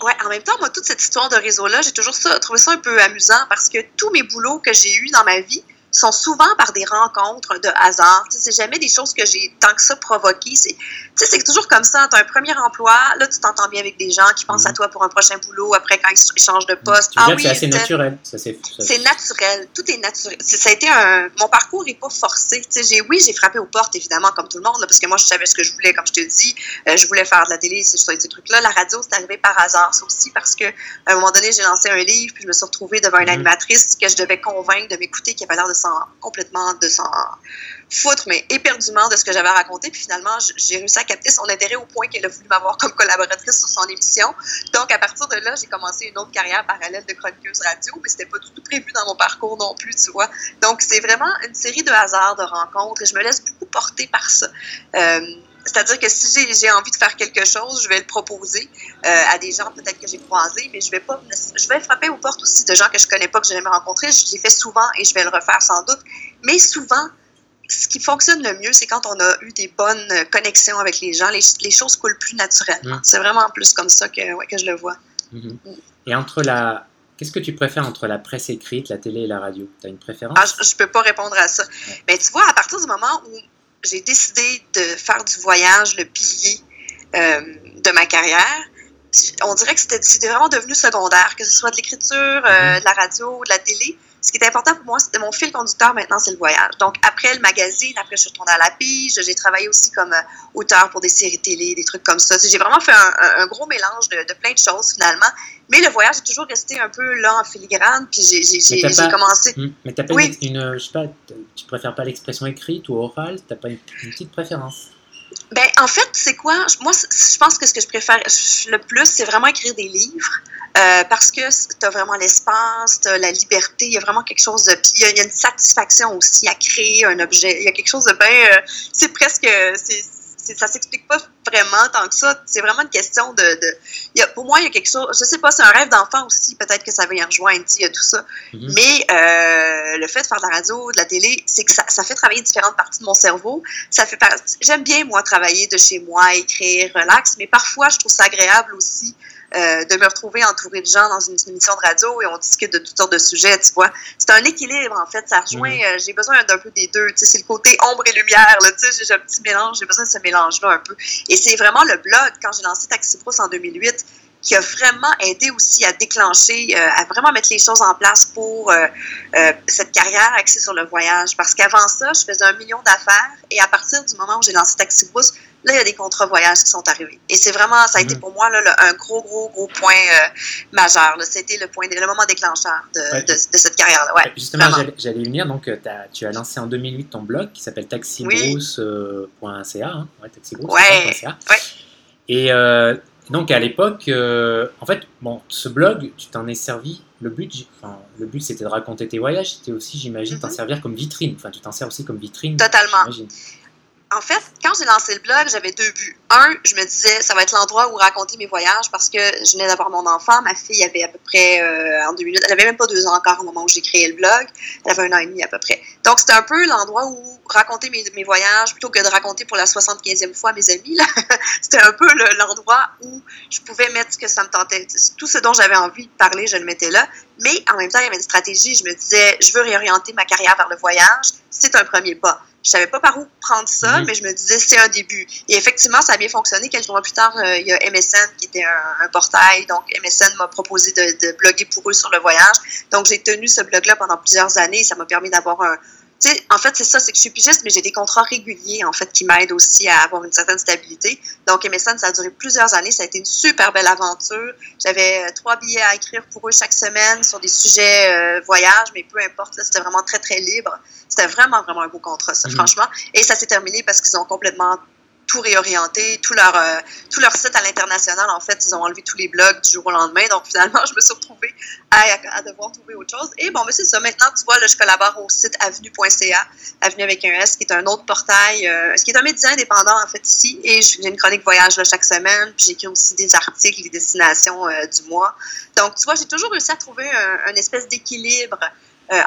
Ouais, en même temps, moi, toute cette histoire de réseau-là, j'ai toujours ça, trouvé ça un peu amusant parce que tous mes boulots que j'ai eus dans ma vie, sont souvent par des rencontres de hasard. Tu sais, c'est jamais des choses que j'ai tant que ça provoquées. C'est, tu sais, c'est toujours comme ça. Tu as un premier emploi, là, tu t'entends bien avec des gens qui pensent à mhm. toi pour un prochain boulot, après quand ils changent de poste. ah, oui, c'est assez naturel. c'est, naturel. Tout est naturel. ça a été un... Mon parcours n'est pas forcé. Tu sais, j'ai, oui, j'ai frappé aux portes, évidemment, comme tout le monde, parce que moi, je savais ce que je voulais, comme je te dis. Euh, je voulais faire de la télé, ces, ces trucs-là. La radio, c'est arrivé par hasard, ça aussi, parce que à un moment donné, j'ai lancé un livre, puis je me suis retrouvée devant une mhm. animatrice que je devais convaincre de m'écouter, qui avait l'air de complètement de s'en foutre, mais éperdument de ce que j'avais raconté. Puis finalement, j'ai réussi à capter son intérêt au point qu'elle a voulu m'avoir comme collaboratrice sur son émission. Donc, à partir de là, j'ai commencé une autre carrière parallèle de chroniqueuse radio, mais c'était pas du tout prévu dans mon parcours non plus, tu vois. Donc, c'est vraiment une série de hasards, de rencontres, et je me laisse beaucoup porter par ça. Euh, c'est-à-dire que si j'ai envie de faire quelque chose, je vais le proposer euh, à des gens peut-être que j'ai croisés, mais je vais pas, je vais frapper aux portes aussi de gens que je connais pas, que j'ai jamais rencontrés. Je l'ai fait souvent et je vais le refaire sans doute. Mais souvent, ce qui fonctionne le mieux, c'est quand on a eu des bonnes connexions avec les gens, les, les choses coulent plus naturellement. C'est vraiment plus comme ça que, ouais, que je le vois. Mhm. Et entre la, Qu'est-ce que tu préfères entre la presse écrite, la télé et la radio? Tu as une préférence? Ah, Je ne peux pas répondre à ça. Mais tu vois, à partir du moment où j'ai décidé de faire du voyage le pilier euh, de ma carrière, on dirait que c'était vraiment devenu secondaire, que ce soit de l'écriture, euh, mm-hmm. de la radio, de la télé. Ce qui est important pour moi, c'était mon fil conducteur maintenant, c'est le voyage. Donc, après le magazine, après, je suis retournée à la pige. J'ai travaillé aussi comme euh, auteur pour des séries télé, des trucs comme ça. J'ai vraiment fait un, gros mélange de, plein de choses, finalement. Mais le voyage est toujours resté un peu là en filigrane. Puis, j'ai commencé. Mais t'as pas une, une, je sais pas, tu préfères pas l'expression écrite ou orale? T'as pas une, petite préférence? Ben, en fait, c'est quoi? Moi, je pense que ce que je préfère le plus, c'est vraiment écrire des livres. Euh, parce que tu as vraiment l'espace, tu as la liberté, il y a vraiment quelque chose de. Puis il y, a une satisfaction aussi à créer un objet. Il y a quelque chose de bien. Euh, c'est presque. C'est, ça s'explique pas vraiment tant que ça. C'est vraiment une question de. de y a, pour moi, il y a quelque chose. Je sais pas, c'est un rêve d'enfant aussi. Peut-être que ça va y rejoindre, il y a tout ça. Mm-hmm. Mais euh, le fait de faire de la radio, de la télé, c'est que ça, ça, fait travailler différentes parties de mon cerveau. Ça fait J'aime bien, moi, travailler de chez moi, écrire, relax, mais parfois, je trouve ça agréable aussi euh, de me retrouver entourée de gens dans une, émission de radio et on discute de toutes sortes de sujets, tu vois. C'est un équilibre, en fait. Ça rejoint, mhm. euh, j'ai besoin d'un peu des deux. Tu sais, c'est le côté ombre et lumière, là, tu sais, j'ai un petit mélange, j'ai besoin de ce mélange-là un peu. Et c'est vraiment le blog, quand j'ai lancé Taxi Brousse en 2008, qui a vraiment aidé aussi à déclencher, euh, à vraiment mettre les choses en place pour cette carrière axée sur le voyage. Parce qu'avant ça, je faisais un million d'affaires et à partir du moment où j'ai lancé Taxi Brousse, Là, il y a des contrats voyages qui sont arrivés. Et c'est vraiment, ça a été mhm. pour moi là, un gros, gros, gros point euh, majeur. C'était le point, le moment déclencheur de, de, cette carrière-là. Ouais, justement, j'allais y venir. Donc, euh, as, tu as lancé en 2008 ton blog qui s'appelle taxibrousse.ca. Euh, hein, ouais. Et donc, à l'époque, en fait, bon, ce blog, tu t'en es servi. Le but, enfin, le but, c'était de raconter tes voyages. C'était aussi, j'imagine, t'en mhm. servir comme vitrine. Enfin, tu t'en sers aussi comme vitrine. Totalement en fait, quand j'ai lancé le blog, j'avais deux buts. Un, je me disais, ça va être l'endroit où raconter mes voyages parce que je venais d'avoir mon enfant. Ma fille avait à peu près, euh, en deux minutes, elle avait même pas deux ans encore au moment où j'ai créé le blog. Elle avait un an et demi à peu près. Donc, c'était un peu l'endroit où raconter mes, voyages plutôt que de raconter pour la 75e fois mes amis. <laughs> c'était un peu l'endroit où je pouvais mettre ce que ça me tentait. Tout ce dont j'avais envie de parler, je le mettais là. Mais en même temps, il y avait une stratégie. Je me disais, je veux réorienter ma carrière vers le voyage. C'est un premier pas. Je savais pas par où prendre ça, mhm. mais je me disais c'est un début. Et effectivement, ça a bien fonctionné. Quelques mois plus tard, euh, il y a MSN qui était un, portail. Donc, MSN m'a proposé de, de, bloguer pour eux sur le voyage. Donc, j'ai tenu ce blog-là pendant plusieurs années. Ça m'a permis d'avoir un, en fait, c'est ça, c'est que je suis pigiste, mais j'ai des contrats réguliers, en fait, qui m'aident aussi à avoir une certaine stabilité. Donc, MSN, ça a duré plusieurs années. Ça a été une super belle aventure. J'avais euh, trois billets à écrire pour eux chaque semaine sur des sujets euh, voyage, mais peu importe, c'était vraiment très, très libre. C'était vraiment, vraiment un beau contrat, ça, mm-hmm. franchement. Et ça s'est terminé parce qu'ils ont complètement tout réorienté, tout leur, euh, tout leur site à l'international. En fait, ils ont enlevé tous les blogs du jour au lendemain. Donc, finalement, <laughs> je me suis retrouvée à, devoir trouver autre chose. Et bon, mais c'est ça. Maintenant, tu vois, là, je collabore au site avenue.ca, avenue avec un S, qui est un autre portail, euh, ce qui est un média indépendant, en fait, ici. Et j'ai une chronique voyage là, chaque semaine. Puis j'écris aussi des articles, des destinations euh, du mois. Donc, tu vois, j'ai toujours réussi à trouver un, espèce d'équilibre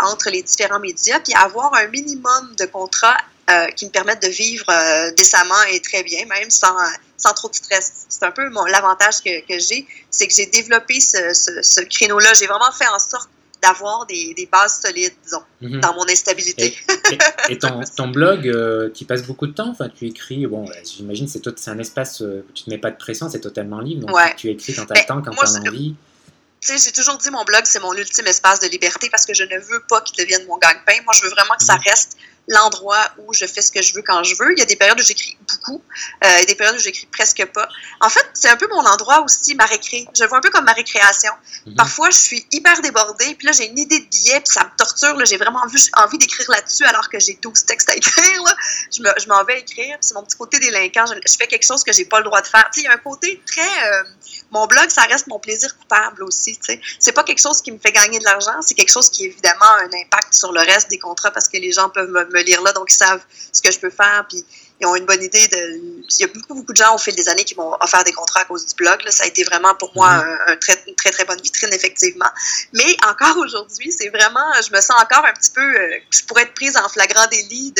entre les différents médias, puis avoir un minimum de contrats euh, qui me permettent de vivre euh, décemment et très bien, même sans, sans trop de stress. C'est un peu l'avantage que, que j'ai, c'est que j'ai développé ce, ce, créneau-là. J'ai vraiment fait en sorte d'avoir des, des, bases solides, disons, mhm. dans mon instabilité. Et, ton, ton, blog, euh, tu passes beaucoup de temps, enfin, tu écris, bon, j'imagine c'est c'est un espace où tu ne mets pas de pression, c'est totalement libre, donc tu écris quand tu as le temps, quand tu as envie j'ai toujours dit mon blog, c'est mon ultime espace de liberté parce que je ne veux pas qu'il devienne mon gagne-pain. Moi, je veux vraiment que ça mhm. reste l'endroit où je fais ce que je veux quand je veux. Il y a des périodes où j'écris beaucoup, euh, et des périodes où j'écris presque pas. En fait, c'est un peu mon endroit aussi, ma récré. Je le vois un peu comme ma récréation. Mhm. Parfois, je suis hyper débordée, puis là, j'ai une idée de billet, puis ça me torture. J'ai vraiment envie, d'écrire là-dessus alors que j'ai 12 textes à <laughs> écrire. Là. Je m'en vais écrire, c'est mon petit côté délinquant. Je, je, fais quelque chose que j'ai pas le droit de faire. Tu sais, il y a un côté très... Euh, mon blog, ça reste mon plaisir coupable aussi. Tu sais. C'est pas quelque chose qui me fait gagner de l'argent, c'est quelque chose qui, évidemment, a un impact sur le reste des contrats parce que les gens peuvent me me lire là, donc ils savent ce que je peux faire. Puis ils ont une bonne idée de. Il y a beaucoup, beaucoup de gens au fil des années qui m'ont offert des contrats à cause du blog. Ça a été vraiment pour moi mhm. un, très, une très, très bonne vitrine, effectivement. Mais encore aujourd'hui, c'est vraiment. Je me sens encore un petit peu. Euh, je pourrais être prise en flagrant délit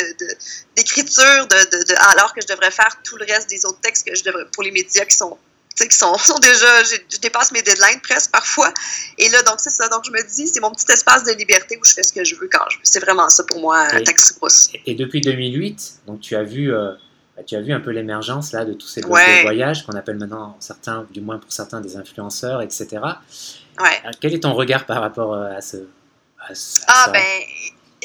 d'écriture, de, de, de, alors que je devrais faire tout le reste des autres textes que je devrais pour les médias qui sont qui sont, <laughs> sont, déjà, je, dépasse mes deadlines presque parfois. Et là, donc c'est ça. Donc je me dis, c'est mon petit espace de liberté où je fais ce que je veux quand je veux. C'est vraiment ça pour moi, et, Taxi Et, depuis 2008, donc tu as vu, euh, bah, tu as vu un peu l'émergence là de tous ces ouais. voyages qu'on appelle maintenant certains, du moins pour certains, des influenceurs, etc. Ouais. quel est ton regard par rapport euh, à ce, à, ah, ça? ben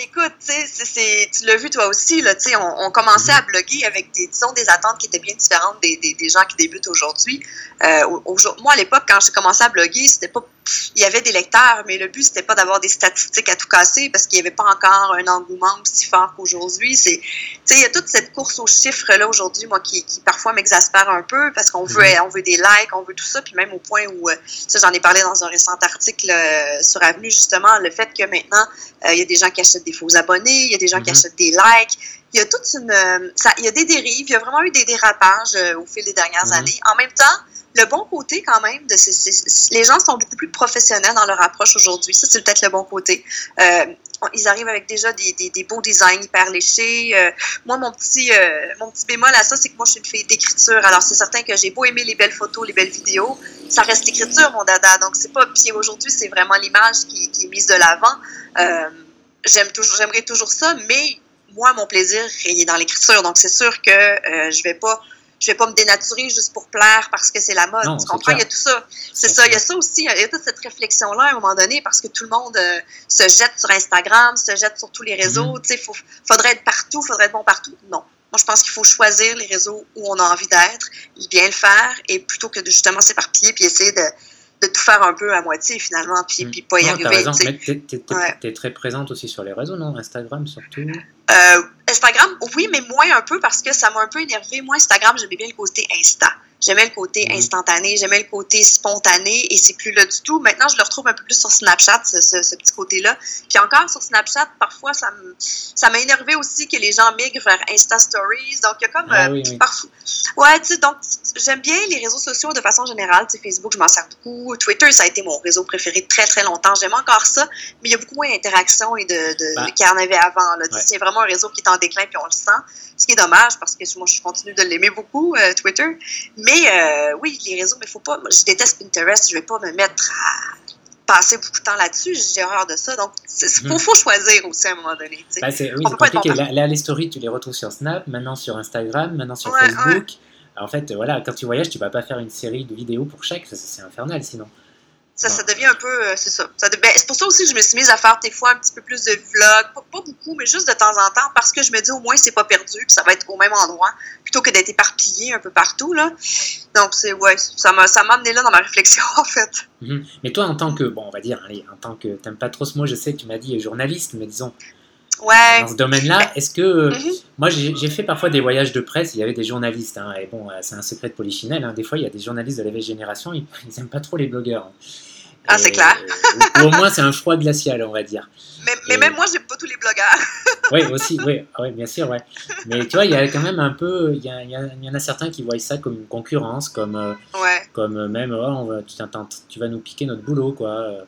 Écoute, tu l'as vu toi aussi, là, on, commençait à bloguer avec des, des attentes qui étaient bien différentes des, des, gens qui débutent aujourd'hui. Euh, moi, à l'époque, quand j'ai commencé à bloguer, c'était pas il y avait des lecteurs, mais le but, c'était pas d'avoir des statistiques à tout casser parce qu'il n'y avait pas encore un engouement aussi fort qu'aujourd'hui. C'est, il y a toute cette course aux chiffres-là aujourd'hui, moi, qui, qui parfois m'exaspère un peu parce qu'on veut, mhm. on veut des likes, on veut tout ça, puis même au point où, euh, ça, j'en ai parlé dans un récent article euh, sur Avenue, justement, le fait que maintenant, euh, il y a des gens qui achètent des faux abonnés, il y a des gens qui mhm. achètent des likes, il y a toute une, ça, il y a des dérives, il y a vraiment eu des dérapages au fil des dernières mhm. années. En même temps, le bon côté quand même de ces, les gens sont beaucoup plus professionnels dans leur approche aujourd'hui. Ça, c'est peut-être le bon côté. Euh, ils arrivent avec déjà des, des, des beaux designs hyper léchés. Euh, moi, mon petit, euh, mon petit bémol à ça, c'est que moi, je suis une fille d'écriture. Alors, c'est certain que j'ai beau aimer les belles photos, les belles vidéos, ça reste l'écriture, mon dada. Donc, c'est pas. Puis aujourd'hui, c'est vraiment l'image qui, qui, est mise de l'avant. Euh, j'aime toujours, j'aimerais toujours ça, mais moi, mon plaisir est dans l'écriture. Donc, c'est sûr que euh, je vais pas je vais pas me dénaturer juste pour plaire parce que c'est la mode. tu comprends? Il y a tout ça. C'est ça. Il y a ça aussi. Il y a toute cette réflexion-là à un moment donné parce que tout le monde euh, se jette sur Instagram, se jette sur tous les réseaux. Mm-hmm. Tu sais, il faudrait être partout, faudrait être bon partout. Non. Moi, je pense qu'il faut choisir les réseaux où on a envie d'être, bien le faire, et plutôt que de justement s'éparpiller puis essayer de, de tout faire un peu à moitié finalement, puis, mm. puis pas y non, arriver. Tu es, très présente aussi sur les réseaux, non? Instagram surtout? Euh, Instagram, oui, mais moins un peu parce que ça m'a un peu énervé. Moi, Instagram, j'aimais bien le côté Insta. J'aimais le côté mhm. instantané, j'aimais le côté spontané et c'est plus là du tout. Maintenant, je le retrouve un peu plus sur Snapchat, ce, petit côté-là. Puis encore sur Snapchat, parfois, ça ça m'a énervé aussi que les gens migrent vers Insta Stories. Donc, il y a comme ah, euh, parfois. Ouais, tu sais, donc j'aime bien les réseaux sociaux de façon générale. Tu sais, Facebook, je m'en sers beaucoup. Twitter, ça a été mon réseau préféré très, très longtemps. J'aime encore ça, mais il y a beaucoup moins d'interactions et de, de, bah. qu'il y en avait avant. Là. C'est vraiment un réseau qui est en déclin puis on le sent. Ce qui est dommage parce que moi, je continue de l'aimer beaucoup, euh, Twitter. Mais euh, oui, les réseaux, mais faut pas. je déteste Pinterest, je vais pas me mettre à passer beaucoup de temps là-dessus, j'ai horreur de ça. Donc, il mhm. faut, choisir aussi à un moment donné. Ben, c'est oui, compliqué. Là, les stories, tu les retrouves sur Snap, maintenant sur Instagram, maintenant sur Facebook. en fait, voilà, quand tu voyages, tu vas pas faire une série de vidéos pour chaque, c'est infernal sinon. Ça, ça devient un peu, euh, c'est ça. ça ben, c'est pour ça aussi que je me suis mise à faire des fois un petit peu plus de vlogs, pas, beaucoup, mais juste de temps en temps, parce que je me dis au moins c'est pas perdu, puis ça va être au même endroit, plutôt que d'être éparpillé un peu partout là. Donc c'est ouais, ça m'a ça m'a amené là dans ma réflexion <laughs> en fait. Mhm. Mais toi en tant que bon, on va dire, allez, en tant que t'aimes pas trop ce mot, je sais que tu m'as dit journaliste, mais disons. Ouais. Dans ce domaine-là, est-ce que mhm. moi j'ai fait parfois des voyages de presse, il y avait des journalistes, hein, et bon, euh, c'est un secret de polichinelle, hein, des fois il y a des journalistes de la vieille génération, ils, <laughs> ils aiment pas trop les blogueurs. Hein. Ah, c'est clair. ou, au moins, c'est un froid glacial, on va dire. <laughs> Mais, même moi, j'aime pas tous les blogueurs. <laughs> oui, aussi, oui, oui, bien sûr, ouais. Mais tu vois, il y a quand même un peu, il y, y, en a certains qui voient ça comme une concurrence, comme, euh, comme même, oh, on va, tu, tu, vas nous piquer notre boulot, quoi.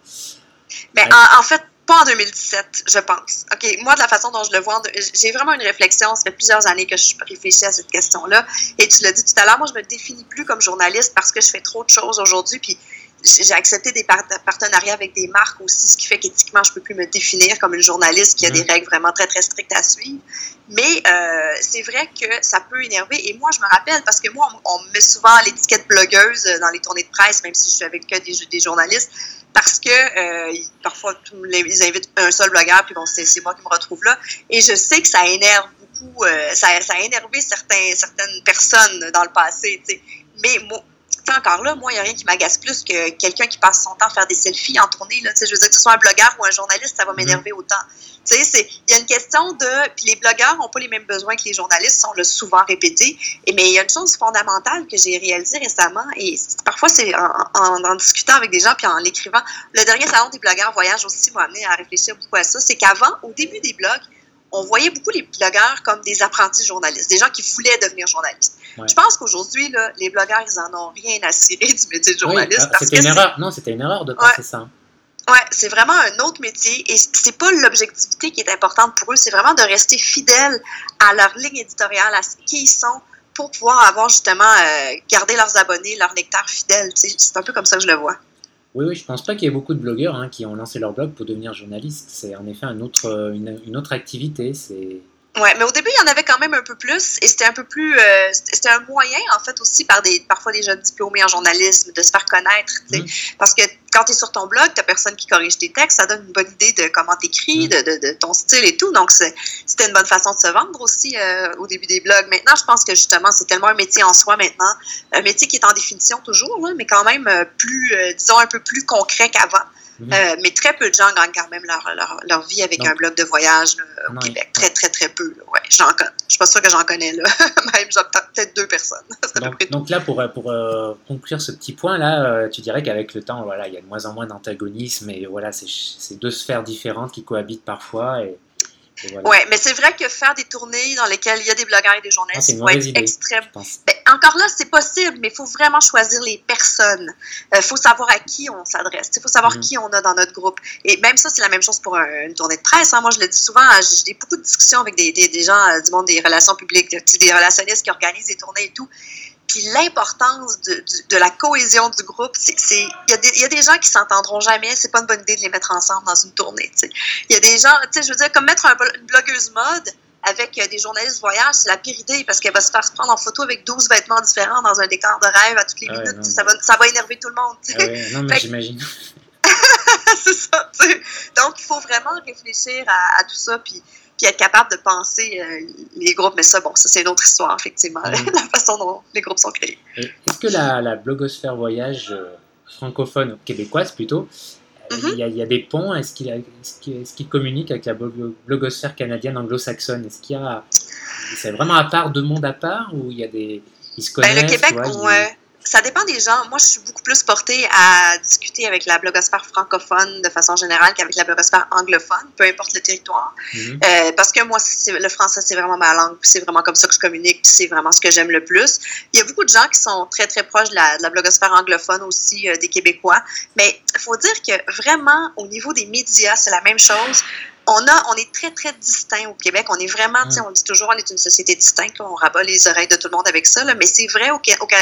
Mais en, fait, pas en 2017, je pense. OK, moi, de la façon dont je le vois, j'ai vraiment une réflexion. Ça fait plusieurs années que je réfléchis à cette question-là. Et tu l'as dit tout à l'heure, moi, je me définis plus comme journaliste parce que je fais trop de choses aujourd'hui. Puis j'ai accepté des partenariats avec des marques aussi, ce qui fait qu'éthiquement, je ne peux plus me définir comme une journaliste qui a des mm-hmm. règles vraiment très, très strictes à suivre. Mais euh, c'est vrai que ça peut énerver. Et moi, je me rappelle, parce que moi, on, me met souvent l'étiquette blogueuse dans les tournées de presse, même si je suis avec que des, des journalistes, parce que euh, parfois, ils invitent un seul blogueur, puis bon, c'est moi qui me retrouve là. Et je sais que ça énerve beaucoup, euh, ça, a énervé certains, certaines personnes dans le passé. sais. Mais moi, encore là, moi, il n'y a rien qui m'agace plus que quelqu'un qui passe son temps à faire des selfies en tournée. Là, je veux dire que ce soit un blogueur ou un journaliste, ça va m'énerver mm-hmm. autant. Il y a une question de. Puis les blogueurs n'ont pas les mêmes besoins que les journalistes, sont le souvent répétés. Et, mais il y a une chose fondamentale que j'ai réalisée récemment, et parfois c'est en, en, discutant avec des gens puis en l'écrivant. Le dernier salon des blogueurs voyage aussi m'a amené à réfléchir beaucoup à ça. C'est qu'avant, au début des blogs, on voyait beaucoup les blogueurs comme des apprentis journalistes, des gens qui voulaient devenir journalistes. Je pense qu'aujourd'hui, les blogueurs, ils en ont rien à cirer du métier de journaliste. Oui, c'était une erreur. Non, c'était une erreur de penser ça. Ouais, c'est vraiment un autre métier et c'est pas l'objectivité qui est importante pour eux, c'est vraiment de rester fidèles à leur ligne éditoriale, à qui ils sont, pour pouvoir avoir justement euh, garder leurs abonnés, leurs lecteurs fidèles. C'est un peu comme ça que je le vois. Oui, oui, je pense pas qu'il y ait beaucoup de blogueurs hein, qui ont lancé leur blog pour devenir journaliste. C'est en effet un autre, euh, une, une autre activité. C'est Ouais, mais au début, il y en avait quand même un peu plus et c'était un peu plus. Euh, c'était un moyen, en fait, aussi par des parfois des jeunes diplômés en journalisme de se faire connaître. Mm. Parce que quand tu es sur ton blog, tu personne qui corrige tes textes, ça donne une bonne idée de comment tu écris, mm. de, de, ton style et tout. Donc, c'était une bonne façon de se vendre aussi euh, au début des blogs. Maintenant, je pense que justement, c'est tellement un métier en soi maintenant. Un métier qui est en définition toujours, mais quand même euh, plus, disons, un peu plus concret qu'avant. Euh, mais très peu de gens gagnent quand même leur, leur, leur vie avec un blog de voyage au Québec. Très, très, très peu. Ouais, je ne suis pas sûre que j'en connais. Là. <laughs> même peut-être deux personnes. <laughs> donc, là, pour, pour euh, conclure ce petit point-là, euh, tu dirais qu'avec le temps, voilà, il y a de moins en moins d'antagonisme et voilà, c'est deux sphères différentes qui cohabitent parfois. Et oui, mais c'est vrai que faire des tournées dans lesquelles il y a des blogueurs et des journalistes, ah, il faut être extrême. Ben, encore là, c'est possible, mais il faut vraiment choisir les personnes. Il euh, faut savoir à qui on s'adresse. Il faut savoir mm. qui on a dans notre groupe. Et même ça, c'est la même chose pour une tournée de presse. Hein. Moi, je le dis souvent, hein, j'ai beaucoup de discussions avec des, des, des gens euh, du monde des relations publiques, des relationnistes qui organisent des tournées et tout. Puis l'importance de, de, la cohésion du groupe, c'est il y, y, a des gens qui s'entendront jamais. C'est pas une bonne idée de les mettre ensemble dans une tournée. Il y a des gens, tu sais, je veux dire, comme mettre une blogueuse mode avec euh, des journalistes voyage, c'est la pire idée parce qu'elle va se faire prendre en photo avec 12 vêtements différents dans un décor de rêve à toutes les ah minutes. ça, va, ça va énerver tout le monde. Ah non, mais j'imagine. <laughs> c'est ça. Donc, il faut vraiment réfléchir à, à tout ça. Puis, puis être capable de penser euh, les groupes. Mais ça, bon, ça, c'est une autre histoire, effectivement, <laughs> la façon dont les groupes sont créés. Est-ce que la, la, blogosphère voyage euh, francophone, québécoise plutôt, euh, mm-hmm. il, y a, des ponts Est-ce qu'il est qu communique avec la blogosphère canadienne anglo-saxonne? Est-ce qu'il y a. C'est vraiment à part, deux mondes à part, ou il y a des. Ils se connaissent ben, Le Québec, ouais ça dépend des gens. Moi, je suis beaucoup plus portée à discuter avec la blogosphère francophone de façon générale qu'avec la blogosphère anglophone, peu importe le territoire. Mhm. euh, parce que moi, le français, c'est vraiment ma langue, c'est vraiment comme ça que je communique, c'est vraiment ce que j'aime le plus. Il y a beaucoup de gens qui sont très, très proches de la, de la blogosphère anglophone aussi, euh, des Québécois. Mais il faut dire que vraiment, au niveau des médias, c'est la même chose on, a, on est très, très distinct au Québec. On est vraiment, mm. on dit toujours, on est une société distincte. on rabat les oreilles de tout le monde avec ça. mais c'est vrai, au,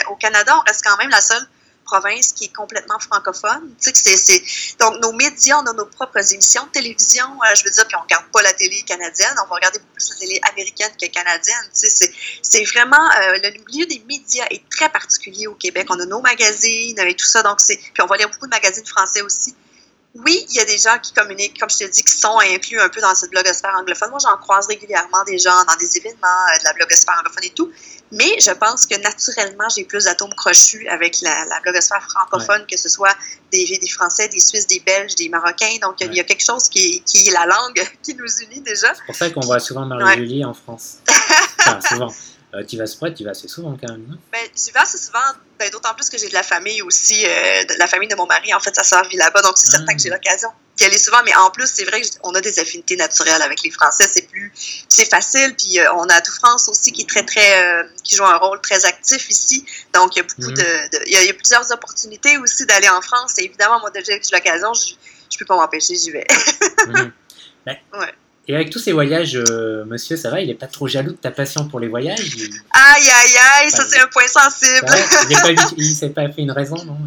au, Canada, on reste quand même la seule province qui est complètement francophone. c'est, donc, nos médias, on a nos propres émissions de télévision. Euh, je veux dire, puis on regarde pas la télé canadienne. On va regarder beaucoup plus la télé américaine que canadienne. c'est, vraiment... Euh, le milieu des médias est très particulier au Québec. On a nos magazines et tout ça. Donc, c'est, puis on va lire beaucoup de magazines français aussi oui, il y a des gens qui communiquent, comme je te dis, qui sont inclus un peu dans cette blogosphère anglophone. Moi, j'en croise régulièrement des gens dans des événements euh, de la blogosphère anglophone et tout. Mais je pense que naturellement, j'ai plus d'atomes crochus avec la, la blogosphère francophone, que ce soit des, des Français, des Suisses, des Belges, des Marocains. Donc, il y a quelque chose qui est, qui est la langue <laughs> qui nous unit déjà. C'est pour ça qu'on voit souvent Marie-Julie en France. <laughs> Enfin, souvent. Euh, tu vas se tu vas assez souvent quand même, non? Ben, j'y vais assez souvent, ben, d'autant plus que j'ai de la famille aussi, euh, de la famille de mon mari, en fait, sa sœur vit là-bas, donc c'est ah. certain que j'ai l'occasion d'y aller souvent, mais en plus, c'est vrai qu'on a des affinités naturelles avec les Français, c'est plus, c'est facile, puis euh, on a tout France aussi qui est très, très, qui joue un rôle très actif ici, donc il y a beaucoup mhm. de, il, y a, plusieurs opportunités aussi d'aller en France, et évidemment, moi, déjà que j'ai l'occasion, je, je peux pas m'empêcher, j'y vais. Mhm. <laughs> ben, ouais. Et avec tous ces voyages, euh, monsieur, ça va? Il n'est pas trop jaloux de ta passion pour les voyages Aïe, aïe, aïe, ça c'est un point sensible. il ne s'est pas fait une raison, non?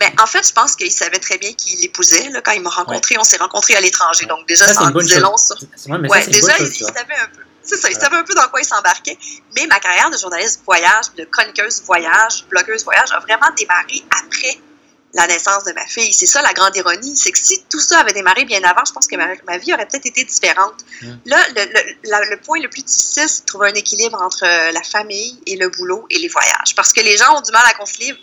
Ben, en fait, je pense qu'il savait très bien qu'il l'épousait. Quand il m'a rencontré, on s'est rencontrés à l'étranger. Donc, déjà, ça, en disait long sur. Ouais, déjà, il, savait un peu. C'est ça, il savait un peu dans quoi il s'embarquait. Mais ma carrière de journaliste voyage, de chroniqueuse voyage, blogueuse voyage a vraiment démarré après la naissance de ma fille. C'est ça la grande ironie, c'est que si tout ça avait démarré bien avant, je pense que ma, vie aurait peut-être été différente. Mmh. Là, le, le, point le plus difficile, c'est de trouver un équilibre entre euh, la famille et le boulot et les voyages. Parce que les gens ont du mal à concilier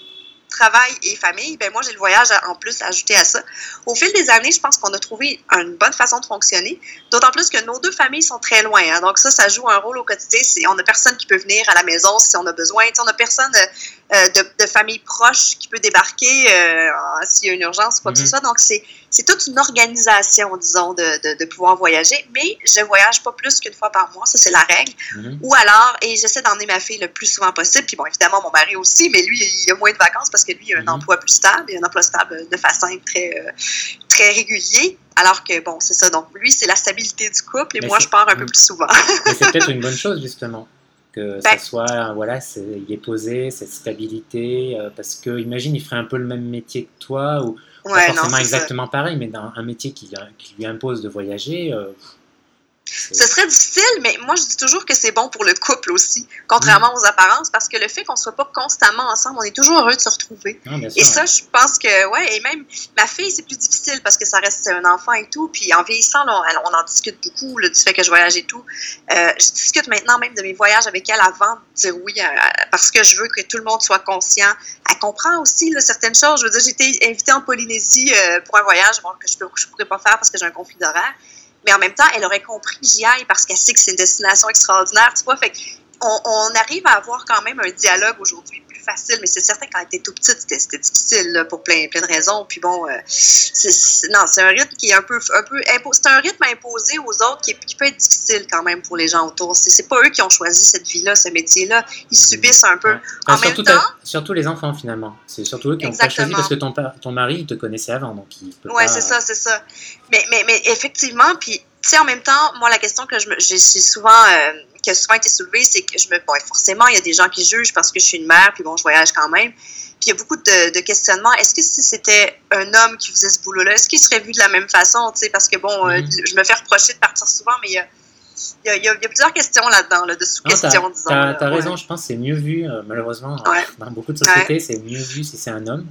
travail et famille, ben moi j'ai le voyage en plus ajouté à ça. Au fil des années, je pense qu'on a trouvé une bonne façon de fonctionner, d'autant plus que nos deux familles sont très loin. Hein. donc ça, ça joue un rôle au quotidien. On n'a personne qui peut venir à la maison si on a besoin. on n'a personne euh, de, famille proche qui peut débarquer euh, s'il y a une urgence ou quoi que ce mhm. soit. Donc c'est c'est toute une organisation, disons, de, de, pouvoir voyager. Mais je voyage pas plus qu'une fois par mois, ça c'est la règle. Mhm. Ou alors, et j'essaie d'emmener ma fille le plus souvent possible. Puis bon, évidemment, mon mari aussi, mais lui, il a moins de vacances parce que lui, il a un mhm. emploi plus stable, il a un emploi stable de façon très, euh, très régulier. Alors que, bon, c'est ça. Donc, lui, c'est la stabilité du couple et moi, je pars un peu plus souvent. c'est peut-être <laughs> une bonne chose, justement que ça ben soit, voilà, il est posé, cette stabilité, euh, parce que imagine, il ferait un peu le même métier que toi, ou pas forcément exactement pareil, mais dans un métier qui, qui lui impose de voyager, euh, ce serait difficile, mais moi, je dis toujours que c'est bon pour le couple aussi, contrairement mm. aux apparences, parce que le fait qu'on ne soit pas constamment ensemble, on est toujours heureux de se retrouver. Ah, et ça, je pense que, ouais, et même ma fille, c'est plus difficile parce que ça reste un enfant et tout. Puis en vieillissant, on, en discute beaucoup du fait que je voyage et tout. Euh, je discute maintenant même de mes voyages avec elle avant de dire oui, euh, parce que je veux que tout le monde soit conscient. Elle comprend aussi certaines choses. Je veux dire, j'ai été invitée en Polynésie euh, pour un voyage que je ne pourrais pas faire parce que j'ai un conflit d'horaire mais en même temps, elle aurait compris que j'y aille parce qu'elle sait que c'est une destination extraordinaire, tu vois. Fait on, on, arrive à avoir quand même un dialogue aujourd'hui facile, mais c'est certain quand elle était tout petite, c'était difficile pour plein, plein de raisons. Puis bon, euh, non, c'est un rythme qui est un peu, un peu c'est un rythme imposé aux autres qui, peut être difficile quand même pour les gens autour. C'est pas eux qui ont choisi cette vie-là, ce métier-là. Ils subissent un peu. En surtout, même temps, surtout les enfants finalement. C'est surtout eux qui ont pas choisi parce que ton, ton mari il te connaissait avant, donc il peut Ouais, c'est ça, c'est ça. Mais, mais, mais effectivement, puis tu sais, en même temps, moi, la question que j'ai souvent, euh, qui a souvent été soulevée, c'est que je me, bon, forcément, il y a des gens qui jugent parce que je suis une mère, puis bon, je voyage quand même. Puis il y a beaucoup de, questionnements. Est-ce que si c'était un homme qui faisait ce boulot-là, est-ce qu'il serait vu de la même façon, tu sais, parce que bon, euh, mm-hmm. je me fais reprocher de partir souvent, mais il y a, il y, a, plusieurs questions là-dedans, là, de sous-questions, disons. Tu as, raison, je pense que c'est mieux vu, euh, malheureusement, dans beaucoup de sociétés, c'est mieux vu si c'est un homme.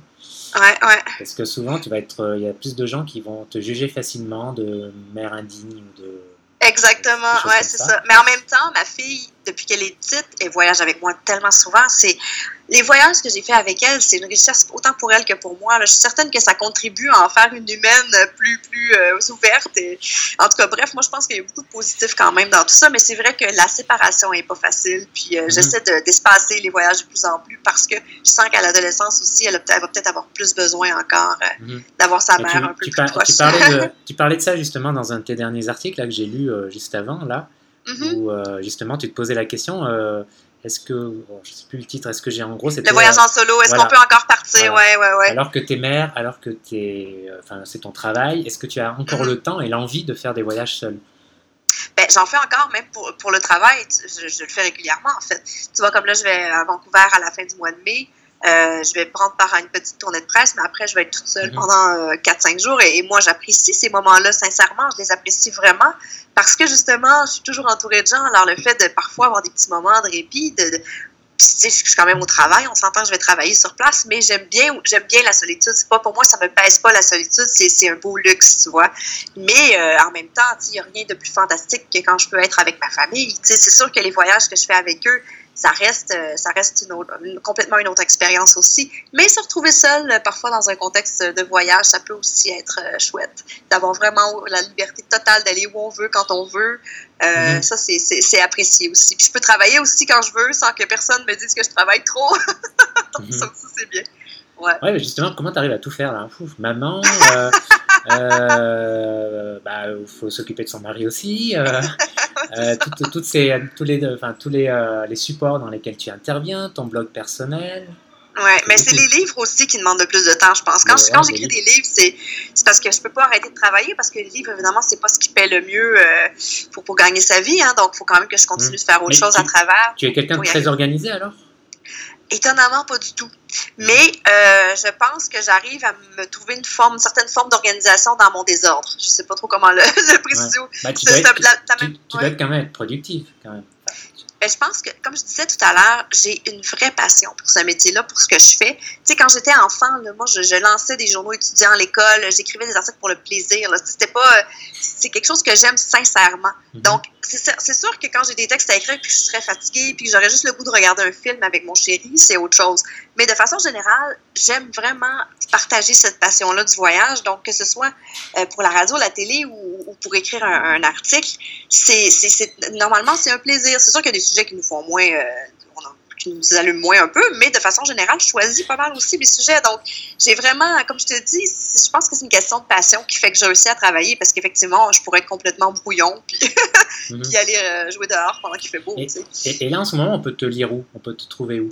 Ouais, ouais. Parce que souvent, tu vas être, euh, il y a plus de gens qui vont te juger facilement de mère indigne ou de. Exactement, ouais, c'est ça. Mais en même temps, ma fille, depuis qu'elle est petite, elle voyage avec moi tellement souvent. C'est les voyages que j'ai fait avec elle, c'est une richesse autant pour elle que pour moi. Je suis certaine que ça contribue à en faire une humaine plus, plus euh, ouverte. en tout cas, bref, moi, je pense qu'il y a beaucoup de positifs quand même dans tout ça, mais c'est vrai que la séparation n'est pas facile. Puis euh, mm-hmm. j'essaie d'espacer les voyages de plus en plus parce que je sens qu'à l'adolescence aussi, elle, va peut-être avoir plus besoin encore euh, mm-hmm. d'avoir sa mère un peu plus proche. Tu parlais, de, <laughs> tu parlais, de, ça justement dans un de tes derniers articles là, que j'ai lu juste avant, là, mm-hmm. où justement tu te posais la question est-ce que, bon, je sais plus le titre, est-ce que j'ai en gros Le voyage en solo, est-ce qu'on peut encore partir? Ouais, ouais, ouais. Alors que tu es mère, alors que es, euh, enfin, c'est ton travail, est-ce que tu as encore mm-hmm. le temps et l'envie de faire des voyages seuls ben, j'en fais encore, même pour, pour le travail, je, je, le fais régulièrement en fait. Tu vois, comme là, je vais à Vancouver à la fin du mois de mai. Euh, je vais prendre part à une petite tournée de presse, mais après, je vais être toute seule mhm. pendant 4-5 euh, jours. Et, moi, j'apprécie ces moments-là, sincèrement. Je les apprécie vraiment parce que, justement, je suis toujours entourée de gens. Alors, le fait de parfois avoir des petits moments de répit, de, je suis quand même au travail, on s'entend je vais travailler sur place, mais j'aime bien, j'aime bien la solitude. C'est pas pour moi, ça me pèse pas la solitude, c'est un beau luxe, tu vois. Mais euh, en même temps, il n'y a rien de plus fantastique que quand je peux être avec ma famille. C'est sûr que les voyages que je fais avec eux, ça reste, euh, ça reste complètement une autre expérience aussi. Mais se retrouver seul, euh, parfois dans un contexte de voyage, ça peut aussi être euh, chouette. D'avoir vraiment la liberté totale d'aller où on veut, quand on veut. Mm-hmm. Ça, c'est apprécié aussi. Puis je peux travailler aussi quand je veux, sans que personne me dise que je travaille trop. <laughs> Mm-hmm. ça aussi, c'est bien. Ouais. ouais, mais justement, comment tu arrives à tout faire là? Maman, euh, euh, bah, faut s'occuper de son mari aussi. Euh, euh toutes, ces, tous les, enfin, tous les, euh, les supports dans lesquels tu interviens, ton blog personnel. Ouais, mais c'est les livres aussi qui demandent le plus de temps, je pense. Quand, quand j'écris des livres, c'est parce que je peux pas arrêter de travailler parce que les livres, évidemment, c'est pas ce qui paie le mieux pour, pour gagner sa vie. Hein, donc, il faut quand même que je continue mmh. de faire autre chose à travers. Tu es quelqu'un de très organisé alors? Étonnamment, pas du tout. Mais euh, je pense que j'arrive à me trouver une forme, une certaine forme d'organisation dans mon désordre. Je sais pas trop comment le, <laughs> le préciser. Bah, tu, dois être, tu, dois être quand même être productif. Quand même. Ben, je pense que, comme je disais tout à l'heure, j'ai une vraie passion pour ce métier-là, pour ce que je fais. Tu sais, quand j'étais enfant, moi, je, lançais des journaux étudiants à l'école, j'écrivais des articles pour le plaisir. C'était pas, c'est quelque chose que j'aime sincèrement. Mhm. Donc, c'est sûr que quand j'ai des textes à écrire, puis je serais fatiguée, puis j'aurais juste le goût de regarder un film avec mon chéri, c'est autre chose. Mais de façon générale, j'aime vraiment partager cette passion-là du voyage. Donc, que ce soit euh, pour la radio, la télé ou, pour écrire un, article, c'est normalement c'est un plaisir. C'est sûr qu'il y a des sujets qui nous font moins, euh, qui nous allument moins un peu, mais de façon générale, je choisis pas mal aussi mes sujets. Donc, j'ai vraiment, comme je te dis, je pense que c'est une question de passion qui fait que j'ai réussi à travailler parce qu'effectivement, je pourrais être complètement brouillon puis, <laughs> mhm. puis aller euh, jouer dehors pendant qu'il fait beau. Et, et, là, en ce moment, on peut te lire où? On peut te trouver où?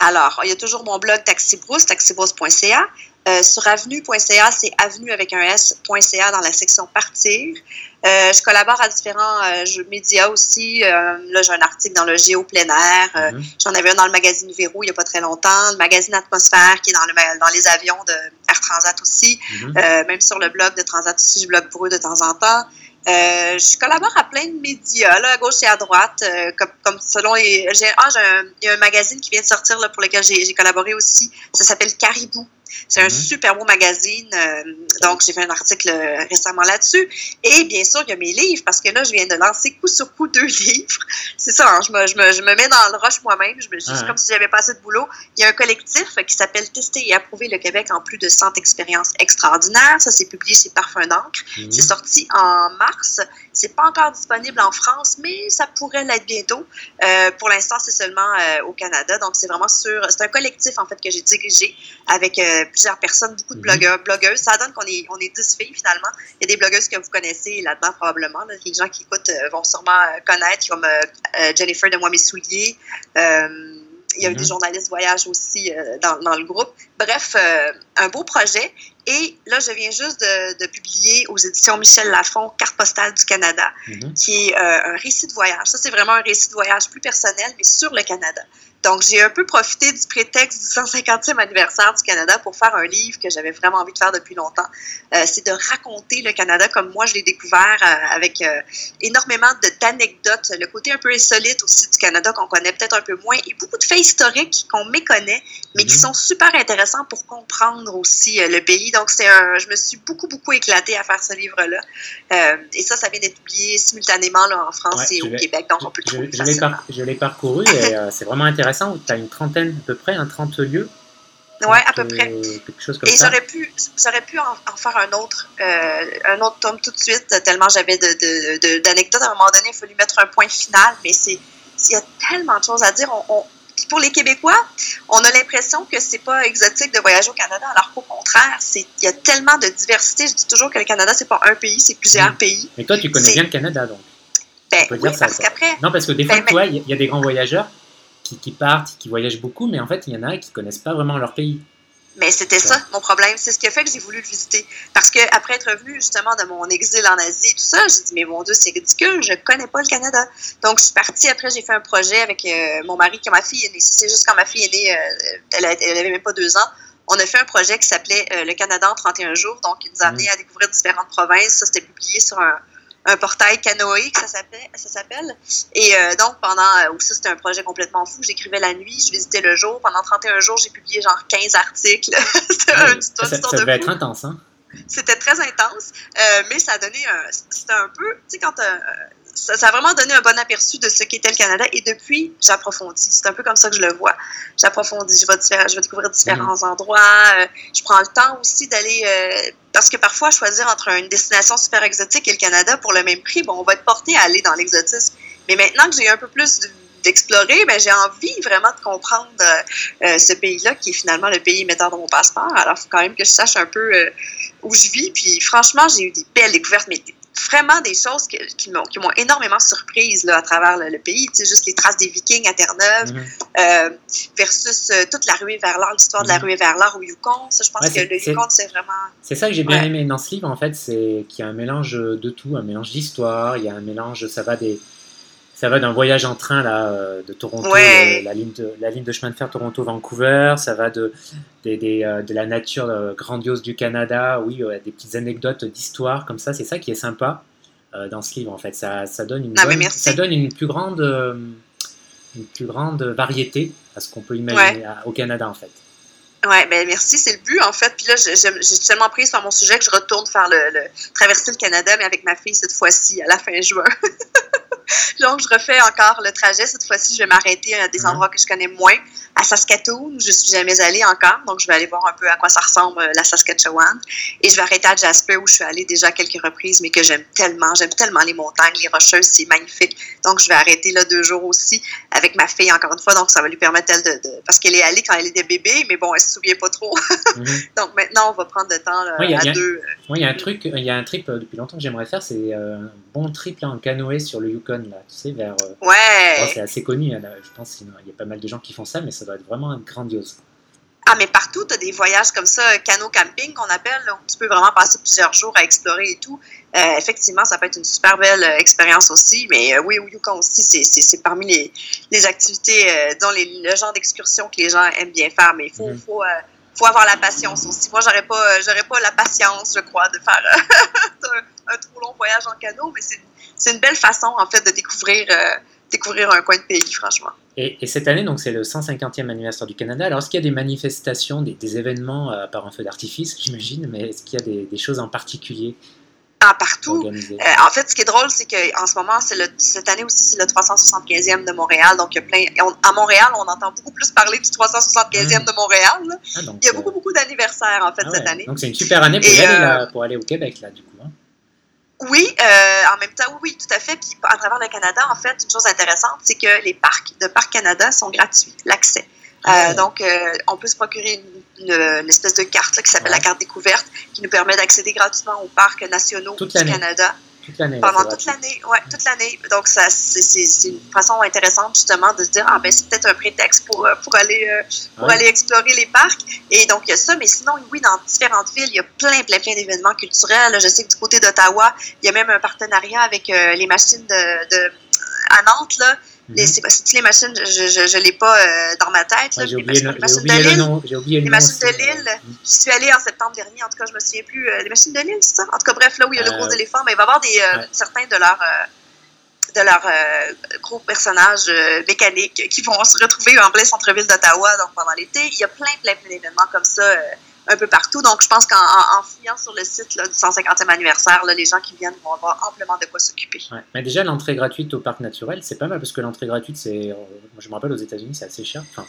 Alors, il y a toujours mon blog Taxibrousse, taxibrousse.ca. Euh, sur avenue.ca, c'est avenue avec un S.ca dans la section partir. Euh, je collabore à différents euh, médias aussi. là, j'ai un article dans le Géo plein air. Mhm. J'en avais un dans le magazine Véro il n'y a pas très longtemps. Le magazine Atmosphère qui est dans, le, dans les avions de Air Transat aussi. Mhm. même sur le blog de Transat aussi, je blogue pour eux de temps en temps. Euh, je collabore à plein de médias, là, à gauche et à droite, euh, comme, comme, selon les. J'ai, ah, j'ai un, il y a un magazine qui vient de sortir là, pour lequel j'ai, j'ai collaboré aussi. Ça s'appelle Caribou. C'est un mhm. super beau magazine. Euh, donc, j'ai fait un article euh, récemment là-dessus. Et bien sûr, il y a mes livres, parce que là, je viens de lancer coup sur coup deux <laughs> livres. C'est ça, hein, je, me, je, me, je, me, mets dans le rush moi-même. Je me suis comme si j'avais pas assez de boulot. Il y a un collectif qui s'appelle Tester et approuver le Québec en plus de 100 expériences extraordinaires. Ça, c'est publié chez Parfum d'encre. Mhm. C'est sorti en mars. C'est pas encore disponible en France, mais ça pourrait l'être bientôt. Euh, pour l'instant, c'est seulement euh, au Canada. Donc, c'est vraiment sur. C'est un collectif, en fait, que j'ai dirigé avec euh, plusieurs personnes, beaucoup de mhm. blogueurs, blogueuses. Ça donne qu'on est, on est 10 filles, finalement. Il y a des blogueuses que vous connaissez là-dedans, probablement. Les gens qui écoutent vont sûrement connaître, comme Jennifer de Moi Mes Souliers. Il y a eu des mhm. journalistes voyage aussi dans, dans, le groupe. Bref, un beau projet. Et là, je viens juste de, publier aux éditions Michel Lafon Carte postale du Canada, mhm. qui est euh, un récit de voyage. Ça, c'est vraiment un récit de voyage plus personnel, mais sur le Canada. Donc, j'ai un peu profité du prétexte du 150e anniversaire du Canada pour faire un livre que j'avais vraiment envie de faire depuis longtemps. Euh, c'est de raconter le Canada comme moi je l'ai découvert euh, avec euh, énormément d'anecdotes, le côté un peu insolite aussi du Canada qu'on connaît peut-être un peu moins et beaucoup de faits historiques qu'on méconnaît, mais qui mhm. sont super intéressants pour comprendre aussi le pays. Donc, c'est un, je me suis beaucoup, beaucoup éclatée à faire ce livre-là. et ça, ça vient d'être publié simultanément là, en France et au Québec, donc on peut le trouver je, je l'ai parcouru et c'est vraiment intéressant <laughs> intéressant où tu as une trentaine à peu près, un 30 lieux. Oui, à peu près. Quelque chose comme Et j'aurais pu, j'aurais pu en, faire un autre, euh, un autre tome tout de suite, tellement j'avais d'anecdotes. De, de, à un moment donné, il fallu mettre un point final, mais c'est, il y a tellement de choses à dire. On, pour les Québécois, on a l'impression que c'est pas exotique de voyager au Canada, alors qu'au contraire, il y a tellement de diversité. Je dis toujours que le Canada, c'est pas un pays, c'est plusieurs pays. Mais toi, tu connais bien le Canada, donc. Ben, oui, parce qu'après. Non, parce que des ben, fois, il y a des grands voyageurs qui, partent, qui voyagent beaucoup, mais en fait, il y en a qui connaissent pas vraiment leur pays. Mais c'était ça, mon problème. C'est ce qui a fait que j'ai voulu le visiter. Parce que après être revenu justement de mon exil en Asie et tout ça, j'ai dit, mais mon Dieu, c'est ridicule, je connais pas le Canada. Donc, je suis partie. Après, j'ai fait un projet avec euh, mon mari, quand ma fille est née. C'est juste quand ma fille est née, euh, elle, avait même pas deux ans. On a fait un projet qui s'appelait euh, Le Canada en 31 jours. Donc, il nous a amené mmh. à découvrir différentes provinces. Ça, c'était publié sur un, un portail canoë, que ça s'appelle. Et euh, donc, pendant, euh, ça c'était un projet complètement fou, j'écrivais la nuit, je visitais le jour. Pendant 31 jours, j'ai publié genre 15 articles. <laughs> c'était un, ça, ça devait être intense, hein? C'était très intense, euh, mais ça a donné un. C'était un peu. Tu sais, quand ça, a vraiment donné un bon aperçu de ce qu'était le Canada. Et depuis, j'approfondis. C'est un peu comme ça que je le vois. J'approfondis. Je vais, je vais découvrir différents mm. endroits. Euh, je prends le temps aussi d'aller. Euh, parce que parfois, choisir entre une destination super exotique et le Canada pour le même prix, bon, on va être porté à aller dans l'exotisme. Mais maintenant que j'ai un peu plus d'explorer, ben, j'ai envie vraiment de comprendre euh, ce pays-là, qui est finalement le pays metteur dans mon passeport. Alors, il faut quand même que je sache un peu où je vis. Puis, franchement, j'ai eu des belles découvertes, mais vraiment des choses qui, m'ont énormément surprise là, à travers le, pays. Tu sais, juste les traces des Vikings à Terre-Neuve mhm. euh, versus euh, toute la ruée vers l'or, l'histoire de la mhm. ruée vers l'or au Yukon. Ça, je pense que le Yukon, c'est vraiment. C'est ça que j'ai bien aimé dans ce livre, en fait, c'est qu'il y a un mélange de tout, un mélange d'histoire, il y a un mélange, ça va des ça va d'un voyage en train là, euh, de Toronto, la, ligne de, la ligne de chemin de fer Toronto-Vancouver, ça va de, euh, de la nature euh, grandiose du Canada, oui, des petites anecdotes d'histoire comme ça, c'est ça qui est sympa dans ce livre en fait, ça, ça donne, une ah, ça donne une plus grande, une plus grande variété à ce qu'on peut imaginer au Canada en fait. Ouais, ben merci, c'est le but en fait. Puis là, j'ai tellement pris sur mon sujet que je retourne faire le, traverser le Canada, mais avec ma fille cette fois-ci à la fin juin. <laughs> Donc, je refais encore le trajet. Cette fois-ci, je vais m'arrêter à des Mhm. endroits que je connais moins. À Saskatoon, où je suis jamais allée encore. Donc, je vais aller voir un peu à quoi ça ressemble euh, la Saskatchewan. Et je vais arrêter à Jasper, où je suis allée déjà quelques reprises, mais que j'aime tellement. J'aime tellement les montagnes, les rocheuses, c'est magnifique. Donc, je vais arrêter là deux jours aussi avec ma fille, encore une fois. Donc, ça va lui permettre, elle, de, de- parce qu'elle est allée quand elle était bébé, mais bon, elle se souvient pas trop. Mhm. <laughs> Donc, maintenant, on va prendre le temps là, Oui, il y a- à deux. Moi, il y a un truc, il y a un trip euh, depuis longtemps que j'aimerais faire, c'est euh, bon trip là, en canoë sur le Yukon, là, tu sais, vers. euh, Ouais. bon, c'est assez connu, hein, là, je pense qu'il y a pas mal de gens qui font ça, mais ça doit être vraiment grandiose. Ah, mais partout, tu as des voyages comme ça, canot camping qu'on appelle, là, où tu peux vraiment passer plusieurs jours à explorer et tout. Euh, effectivement, ça peut être une super belle euh, expérience aussi. Mais euh, oui, au Yukon aussi, c'est- parmi les, les activités, disons, les, le genre d'excursion que les gens aiment bien faire. Mais il faut, Mhm. faut, faut avoir la patience aussi. Moi, j'aurais pas, euh, j'aurais pas la patience, je crois, de faire euh, <laughs> un, trop long voyage en canot. Mais c'est une belle façon, en fait, de découvrir, euh, découvrir un coin de pays, franchement. Et, et cette année, donc, c'est le 150e anniversaire du Canada. Alors, est-ce qu'il y a des manifestations, des, événements, à part un feu d'artifice, j'imagine, mais est-ce qu'il y a des choses en particulier Ah, partout. Euh, en fait, ce qui est drôle, c'est qu'en ce moment, c'est le, cette année aussi, c'est le 375e de Montréal. Donc, il y a plein. on- à Montréal, on entend beaucoup plus parler du 375e de Montréal. Ah, donc, Il y a euh, beaucoup, beaucoup d'anniversaires, en fait, ah cette ouais. année. Donc, c'est une super année pour, Et, y aller, euh, là, pour aller au Québec, là, du coup. hein. Oui, euh, en même temps, oui, tout à fait. Puis, à travers le Canada, en fait, une chose intéressante, c'est que les parcs de Parc Canada sont gratuits, l'accès. Euh, ouais. donc, euh, on peut se procurer une, une- une espèce de carte là, qui s'appelle Ouais. la carte découverte, qui nous permet d'accéder gratuitement aux parcs nationaux Toute du. Canada. Toute l'année. pendant toute l'année, ouais, toute l'année. Donc ça, c'est une façon intéressante justement de se dire ah ben c'est peut-être un prétexte pour euh, pour aller euh, pour Ouais. aller explorer les parcs. Et donc il y a ça, mais sinon oui dans différentes villes il y a plein plein plein d'événements culturels. Je sais que du côté d'Ottawa il y a même un partenariat avec euh, les machines de, de à Nantes là. Les, toutes les machines, je je l'ai pas euh, dans ma tête. Ouais, j'ai oublié, machines, le, machines de oublié le Lille. nom. Oublié Les machines de euh, Lille. J'y suis allée en septembre dernier, en tout cas, je me souviens plus. euh, les machines de Lille, c'est ça? En tout cas, bref, là où il y a le Euh, gros éléphant, mais il va y avoir des, euh, ouais. certains de leurs euh, de leurs euh, gros personnages euh, mécaniques qui vont se retrouver en plein centre-ville d'Ottawa donc pendant l'été. Il y a plein, plein, plein d'événements comme ça euh, un peu partout. Donc, je pense qu'en en, en fouillant sur le site là, du 150e anniversaire, là, les gens qui viennent vont avoir amplement de quoi s'occuper. Ouais. Mais déjà, l'entrée gratuite au parc naturel, c'est pas mal parce que l'entrée gratuite, c'est. euh, je me rappelle aux États-Unis, c'est assez cher. Enfin,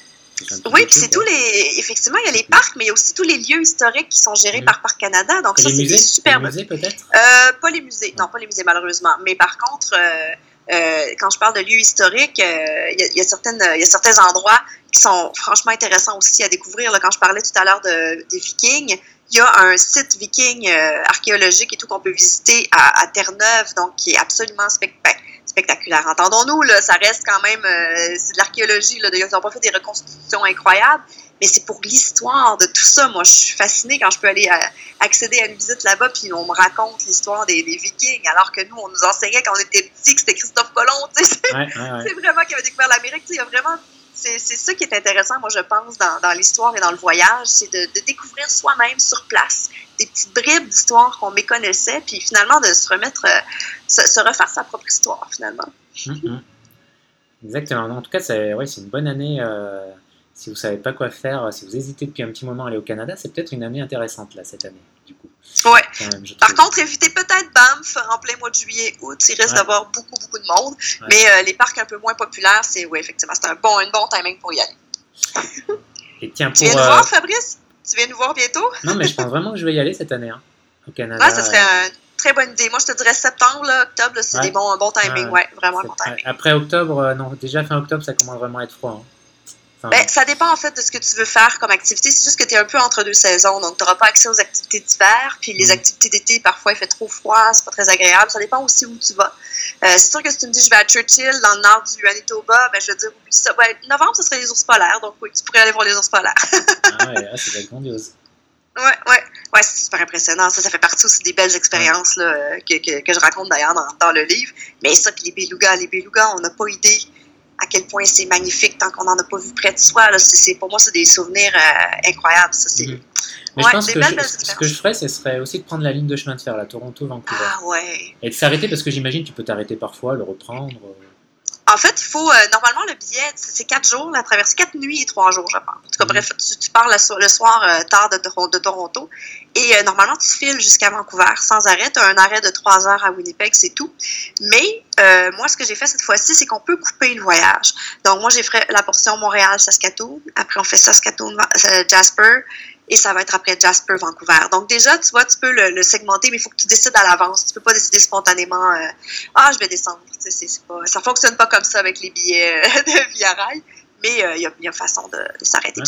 Oui, puis c'est tous les. Effectivement, il y a les parcs, mais il y a aussi tous les lieux historiques qui sont gérés Mhm. par Parc Canada. Donc, Et ça, c'est des superbes les musées peut-être? Euh, pas les musées, non, pas les musées malheureusement. Mais par contre, euh, euh, quand je parle de lieux historiques, euh, il y, a- il y a certaines, il y a certains endroits qui sont franchement intéressants aussi à découvrir. Là, quand je parlais tout à l'heure de, des Vikings, il y a un site viking euh, archéologique et tout qu'on peut visiter à, à Terre-Neuve, donc qui est absolument spec- spectaculaire. Entendons-nous, là, ça reste quand même, euh, c'est de l'archéologie. Là, ils n'ont pas fait des reconstitutions incroyables, mais c'est pour l'histoire de tout ça. Moi, je suis fascinée quand je peux aller à- accéder à une visite là-bas, puis on me raconte l'histoire des, des Vikings, alors que nous, on nous enseignait quand on était petits que c'était Christophe Colomb. tu sais. C'est Ouais, ouais, ouais. <laughs> c'est vraiment qui avait découvert l'Amérique. Tu sais, Il y a vraiment. C'est ça qui est intéressant, moi, je pense, dans, dans l'histoire et dans le voyage, c'est de, découvrir soi-même sur place des petites bribes d'histoire qu'on méconnaissait, puis finalement de se remettre, euh, se, refaire sa propre histoire, finalement. Mhm. Exactement. En tout cas, c'est ouais, une bonne année. euh, si vous savez pas quoi faire, si vous hésitez depuis un petit moment à aller au Canada, c'est peut-être une année intéressante là cette année, du coup. Ouais. Même, Par contre, évitez peut-être Banff en plein mois de juillet, août. Il risque Ouais. d'avoir beaucoup, beaucoup de monde. Ouais. Mais euh, les parcs un peu moins populaires, c'est, oui, effectivement, c'est un bon, un bon timing pour y aller. Et tiens, Tu pour. viens nous euh, voir, Fabrice? Tu viens nous voir bientôt? Non, mais je pense vraiment que je vais y aller cette année, hein, au Canada. Ouais, ça serait une très bonne idée. Moi, je te dirais septembre, là, octobre, c'est Ouais. des bons, un bon timing. Ouais. Ouais, vraiment un bon timing. Après octobre, euh, non, déjà fin octobre, ça commence vraiment à être froid. hein. Ben, ça dépend en fait de ce que tu veux faire comme activité. C'est juste que tu es un peu entre deux saisons, donc tu n'auras pas accès aux activités d'hiver. Puis les Mm. activités d'été, parfois, il fait trop froid, c'est pas très agréable. Ça dépend aussi où tu vas. Euh, c'est sûr que si tu me dis je vais à Churchill, dans le nord du Manitoba, ben, je veux dire, oublie ça. Ben, novembre, ce serait les ours polaires, donc oui, tu pourrais aller voir les ours polaires. ah ouais, <laughs> va être grandiose. ouais, ouais. Ouais, c'est super impressionnant. Ça, ça fait partie aussi des belles expériences là, que, que, que je raconte d'ailleurs dans, dans le livre. Mais ça, puis les belugas, les belugas, on n'a pas idée à quel point c'est magnifique tant qu'on n'en a pas vu près de soi. Là. Pour moi, c'est des souvenirs euh, incroyables. Ça, c'est... Mais Ouais, je pense des que belles, je- belles ce que je ferais, ce serait aussi de prendre la ligne de chemin de fer, la Toronto-Vancouver. Ah ouais. Et de s'arrêter parce que j'imagine tu peux t'arrêter parfois, le reprendre. euh. En fait, il faut, euh, normalement, le billet, c'est quatre jours, la traversée, quatre nuits et trois jours, je pense. En tout cas, bref, tu, tu pars le, so- le soir euh, tard de, Toron- de Toronto. Et euh, normalement, tu files jusqu'à Vancouver sans arrêt. Tu as un arrêt de trois heures à Winnipeg, c'est tout. Mais moi, ce que j'ai fait cette fois-ci, c'est qu'on peut couper le voyage. Donc, moi, j'ai fait la portion Montréal-Saskatoon. Après, on fait Saskatoon-Jasper. Et ça va être après Jasper, Vancouver. Donc, déjà, tu vois, tu peux le, le segmenter, mais il faut que tu décides à l'avance. Tu peux pas décider spontanément, euh, ah, je vais descendre. Tu sais, c'est- pas, ça fonctionne pas comme ça avec les billets euh, <laughs> de Via Rail. Mais euh, il y, a, a façon de, de s'arrêter.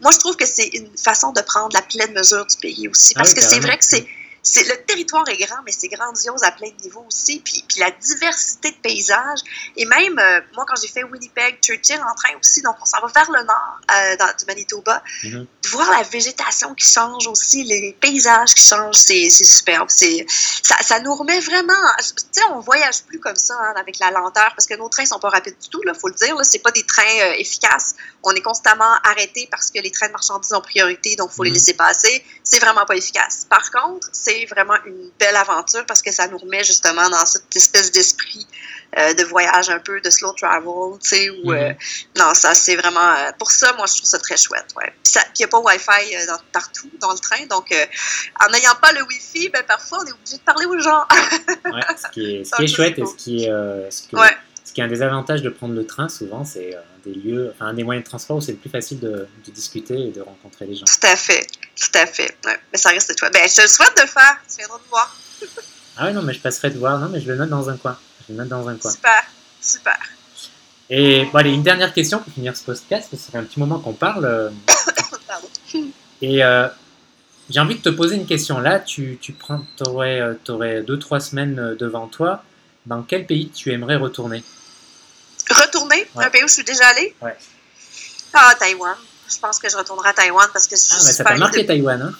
Moi, je trouve que c'est une façon de prendre la pleine mesure du pays aussi. Ah Parce oui, que c'est vrai que c'est c'est le territoire est grand, mais c'est grandiose à plein de niveaux aussi. Puis, puis la diversité de paysages. Et même, euh, moi, quand j'ai fait Winnipeg, Churchill en train aussi, donc on s'en va vers le nord euh, dans, du Manitoba, Mhm. de voir la végétation qui change aussi, les paysages qui changent, c'est superbe. Ça, ça nous remet vraiment. Tu sais, on voyage plus comme ça hein, avec la lenteur parce que nos trains sont pas rapides du tout. Là, faut le dire. C'est pas des trains euh, efficaces. On est constamment arrêté parce que les trains de marchandises ont priorité, donc faut les Mhm. laisser passer. C'est vraiment pas efficace. Par contre, c'est vraiment une belle aventure parce que ça nous remet justement dans cette espèce d'esprit euh, de voyage un peu de slow travel, tu sais, où Mhm. euh, non, ça c'est vraiment euh, pour ça, moi je trouve ça très chouette, ouais. Puis il n'y a pas Wi-Fi dans- partout dans le train, donc en n'ayant pas le Wi-Fi, ben parfois on est obligé de parler aux gens. Ouais, ce qui est, ce Ça, <laughs> qui est ça, chouette et ce qui est, ce que- Ouais. Ce qui est un des avantages de prendre le train, souvent, c'est euh, un des lieux, enfin, un des moyens de transport où c'est le plus facile de, de discuter et de rencontrer les gens. Tout à fait, tout à fait. Ouais, mais ça reste chouette. Ben je te le souhaite de le faire. Tu viendras me voir. Ah ouais, non, mais je passerai te voir. Non, mais je le note dans un coin. Je le note dans un coin. Super, super. Et bon, allez, une dernière question pour finir ce podcast, parce que ça fait un petit moment qu'on parle. <coughs> euh, Pardon. Et euh, j'ai envie de te poser une question. Là, tu, tu prends, aurais, aurais deux, trois semaines euh, devant toi. Dans quel pays tu aimerais retourner? Retourner? Ouais. un pays où je suis déjà allée? Ouais. Ah, Taïwan. Je pense que je retournerai à Taïwan parce que c'est Ah, bah, ça super t'a marqué Taïwan, hein?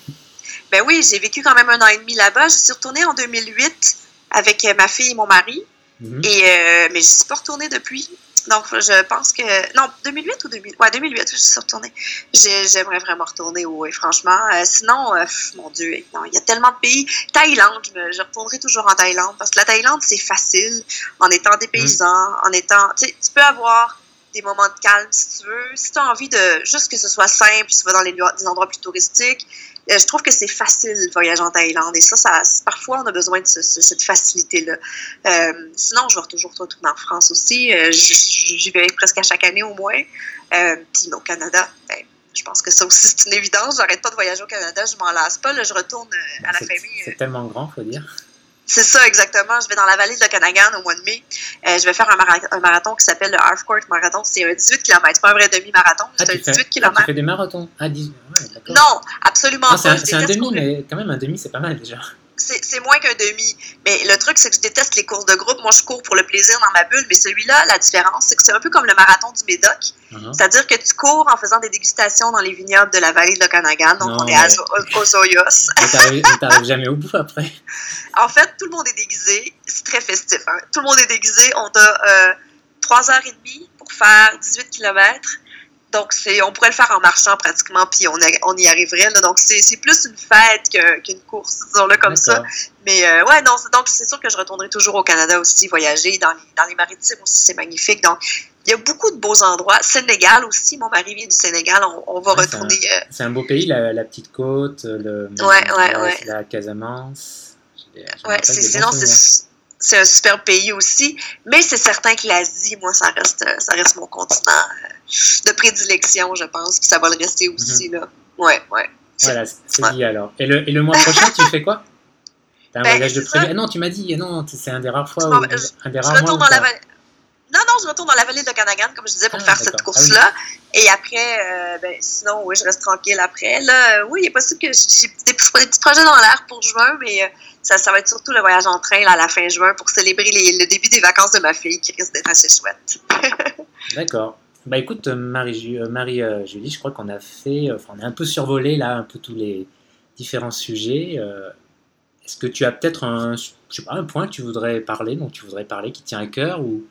Ben oui, j'ai vécu quand même un an et demi là-bas. Je suis retournée en 2008 avec ma fille et mon mari. Mhm. Et, euh, mais je ne suis pas retournée depuis. Donc, je pense que. Non, 2008 ou 2000. Ouais, 2008, je suis retournée. J'ai- J'aimerais vraiment retourner, oui, franchement. Euh, sinon, euh, mon Dieu, non, il y a tellement de pays. Thaïlande, je, me- je retournerai toujours en Thaïlande parce que la Thaïlande, c'est facile en étant des paysans, en étant. Tu sais, tu peux avoir des moments de calme si tu veux. Si tu as envie de juste que ce soit simple, tu vas dans les, des endroits plus touristiques. Euh, je trouve que c'est facile de voyager en Thaïlande. Et ça, ça parfois, on a besoin de ce- ce- cette facilité-là. Euh, sinon, je vais toujours retourner en France aussi. Euh, J'y vais presque à chaque année au moins. Euh, Puis au Canada, ben, je pense que ça aussi, c'est une évidence. J'arrête pas de voyager au Canada, je m'en lasse pas. Là, je retourne à la famille. C'est tellement grand, faut dire. C'est ça, exactement. Je vais dans la vallée de l'Okanagan au mois de mai. Euh, je vais faire un, mara- un marathon qui s'appelle le Half-Court Marathon. C'est un 18 km. C'est pas un vrai demi-marathon, Ah, c'est un tu fais, 18 ah, tu km. fais des marathons? Ah, 10... ouais. Non, absolument Ah, c'est pas. un, c'est un demi, mais quand même, un demi, c'est pas mal déjà. C'est moins qu'un demi. Mais le truc, c'est que je déteste les courses de groupe. Moi, je cours pour le plaisir dans ma bulle. Mais celui-là, la différence, c'est que c'est un peu comme le marathon du Médoc. Mhm. C'est-à-dire que tu cours en faisant des dégustations dans les vignobles de la vallée de l'Okanagan. Donc, Non, on est à mais- Zo- aux Oyos. <laughs> Mais t'arrives mais t'arrives jamais au bout après. <laughs> En fait, tout le monde est déguisé. C'est très festif. hein. Tout le monde est déguisé. On a euh, 3 heures et demie pour faire 18 km. Donc, c'est, on pourrait le faire en marchant pratiquement, puis on, a- on y arriverait. là. Donc, c'est, c'est plus une fête que- qu'une course, disons-le comme ça. Mais euh, ouais, non, c'est, donc c'est sûr que je retournerai toujours au Canada aussi, voyager. Dans les, dans les maritimes aussi, c'est magnifique. Donc, il y a beaucoup de beaux endroits. Sénégal aussi, mon mari vient du Sénégal. On, on va c'est retourner. euh, C'est un beau pays, la, la petite côte, le, Ouais, ouais, la, ouais. la Casamance. J'ai- Ouais, c'est, non, c'est, c'est un super pays aussi. Mais c'est certain que l'Asie, moi, ça reste, ça reste mon continent euh, de prédilection, je pense. Puis ça va le rester aussi, là. Ouais, ouais. Voilà, c'est Ouais. dit alors. Et le, et le mois prochain, tu fais quoi? <laughs> T'as un Ben, voyage de prévu? Ah non, tu m'as dit, non, c'est un des rares fois où. un des Je rares retourne dans la vallée. Non, non, je retourne dans la vallée de Canagan, comme je disais, pour Ah, faire cette course-là. Et après, euh, ben, sinon, oui, je reste tranquille après. Là, euh, oui, il est possible que j'ai des petits, des petits projets dans l'air pour juin, mais euh, ça, ça va être surtout le voyage en train là, à la fin juin pour célébrer les- le début des vacances de ma fille, qui risque d'être assez chouette. <laughs> D'accord. Bah écoute, Marie-Julie, Marie, euh, Julie, je crois qu'on a fait. Enfin, on a un peu survolé là, un peu tous les différents sujets. euh, Est-ce que tu as peut-être un, je sais pas, un point que tu voudrais parler, dont tu voudrais parler, qui tient à cœur ou...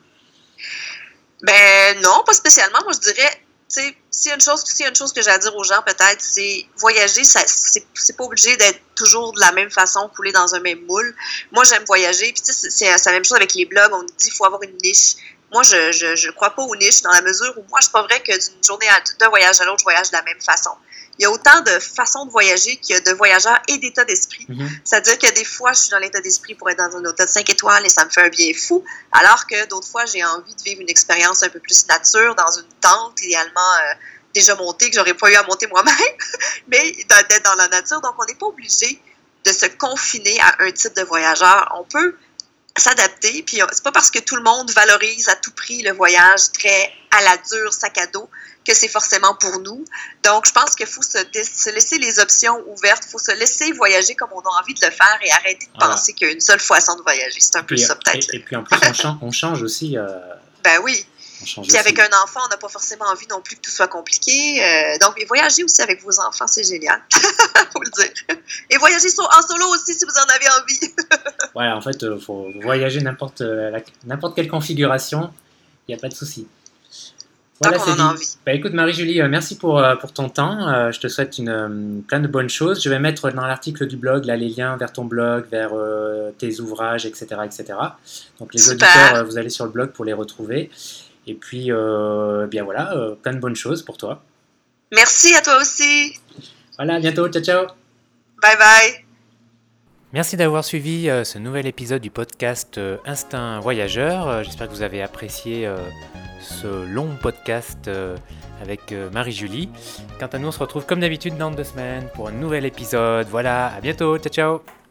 Ben non, pas spécialement. Moi, je dirais, s'il y une chose, s'il y a une chose que j'ai à dire aux gens, peut-être, c'est voyager, ça, c'est, c'est pas obligé d'être toujours de la même façon, coulé dans un même moule. Moi, j'aime voyager. Puis, sais, c'est, c'est la même chose avec les blogs. On dit qu'il faut avoir une niche. moi, je, je, je crois pas aux niches dans la mesure où moi, c'est pas vrai que d'une journée à d'un voyage à l'autre, je voyage de la même façon. Il y a autant de façons de voyager qu'il y a de voyageurs et d'état d'esprit. Mhm. C'est-à-dire que des fois, je suis dans l'état d'esprit pour être dans un hôtel 5 étoiles et ça me fait un bien fou, alors que d'autres fois, j'ai envie de vivre une expérience un peu plus nature dans une tente, idéalement euh, déjà montée, que j'aurais pas eu à monter moi-même, <laughs> mais d'être dans la nature. Donc, on n'est pas obligé de se confiner à un type de voyageur. On peut s'adapter, puis c'est pas parce que tout le monde valorise à tout prix le voyage très à la dure, sac à dos, que c'est forcément pour nous. Donc, je pense qu'il faut se, se, laisser les options ouvertes, il faut se laisser voyager comme on a envie de le faire et arrêter de Voilà. penser qu'il y a une seule façon de voyager. C'est un peu Puis, ça, euh, peut-être. et, et puis en plus, on <laughs> change, on change aussi. euh, Ben oui. Puis avec un enfant, on n'a pas forcément envie non plus que tout soit compliqué. Euh, donc, voyager aussi avec vos enfants, c'est génial. <laughs> faut le dire. Et voyager en solo aussi si vous en avez envie. <laughs> Ouais, en fait, il faut voyager n'importe euh, n'importe quelle configuration, il n'y a pas de souci. Tant Voilà, qu'on en dit. a envie. Bah, écoute, Marie-Julie, euh, merci pour, euh, pour ton temps. Euh, je te souhaite une, euh, plein de bonnes choses. Je vais mettre dans l'article du blog là, les liens vers ton blog, vers euh, tes ouvrages, etc. etc. Donc, les Super. auditeurs, euh, vous allez sur le blog pour les retrouver. Et puis, euh, bien voilà, euh, plein de bonnes choses pour toi. Merci à toi aussi. Voilà, à bientôt. Ciao, ciao. Bye bye. Merci d'avoir suivi euh, ce nouvel épisode du podcast euh, Instinct Voyageur. Euh, J'espère que vous avez apprécié ce long podcast avec Marie-Julie. Quant à nous, on se retrouve comme d'habitude dans deux semaines pour un nouvel épisode. Voilà, à bientôt. Ciao, ciao.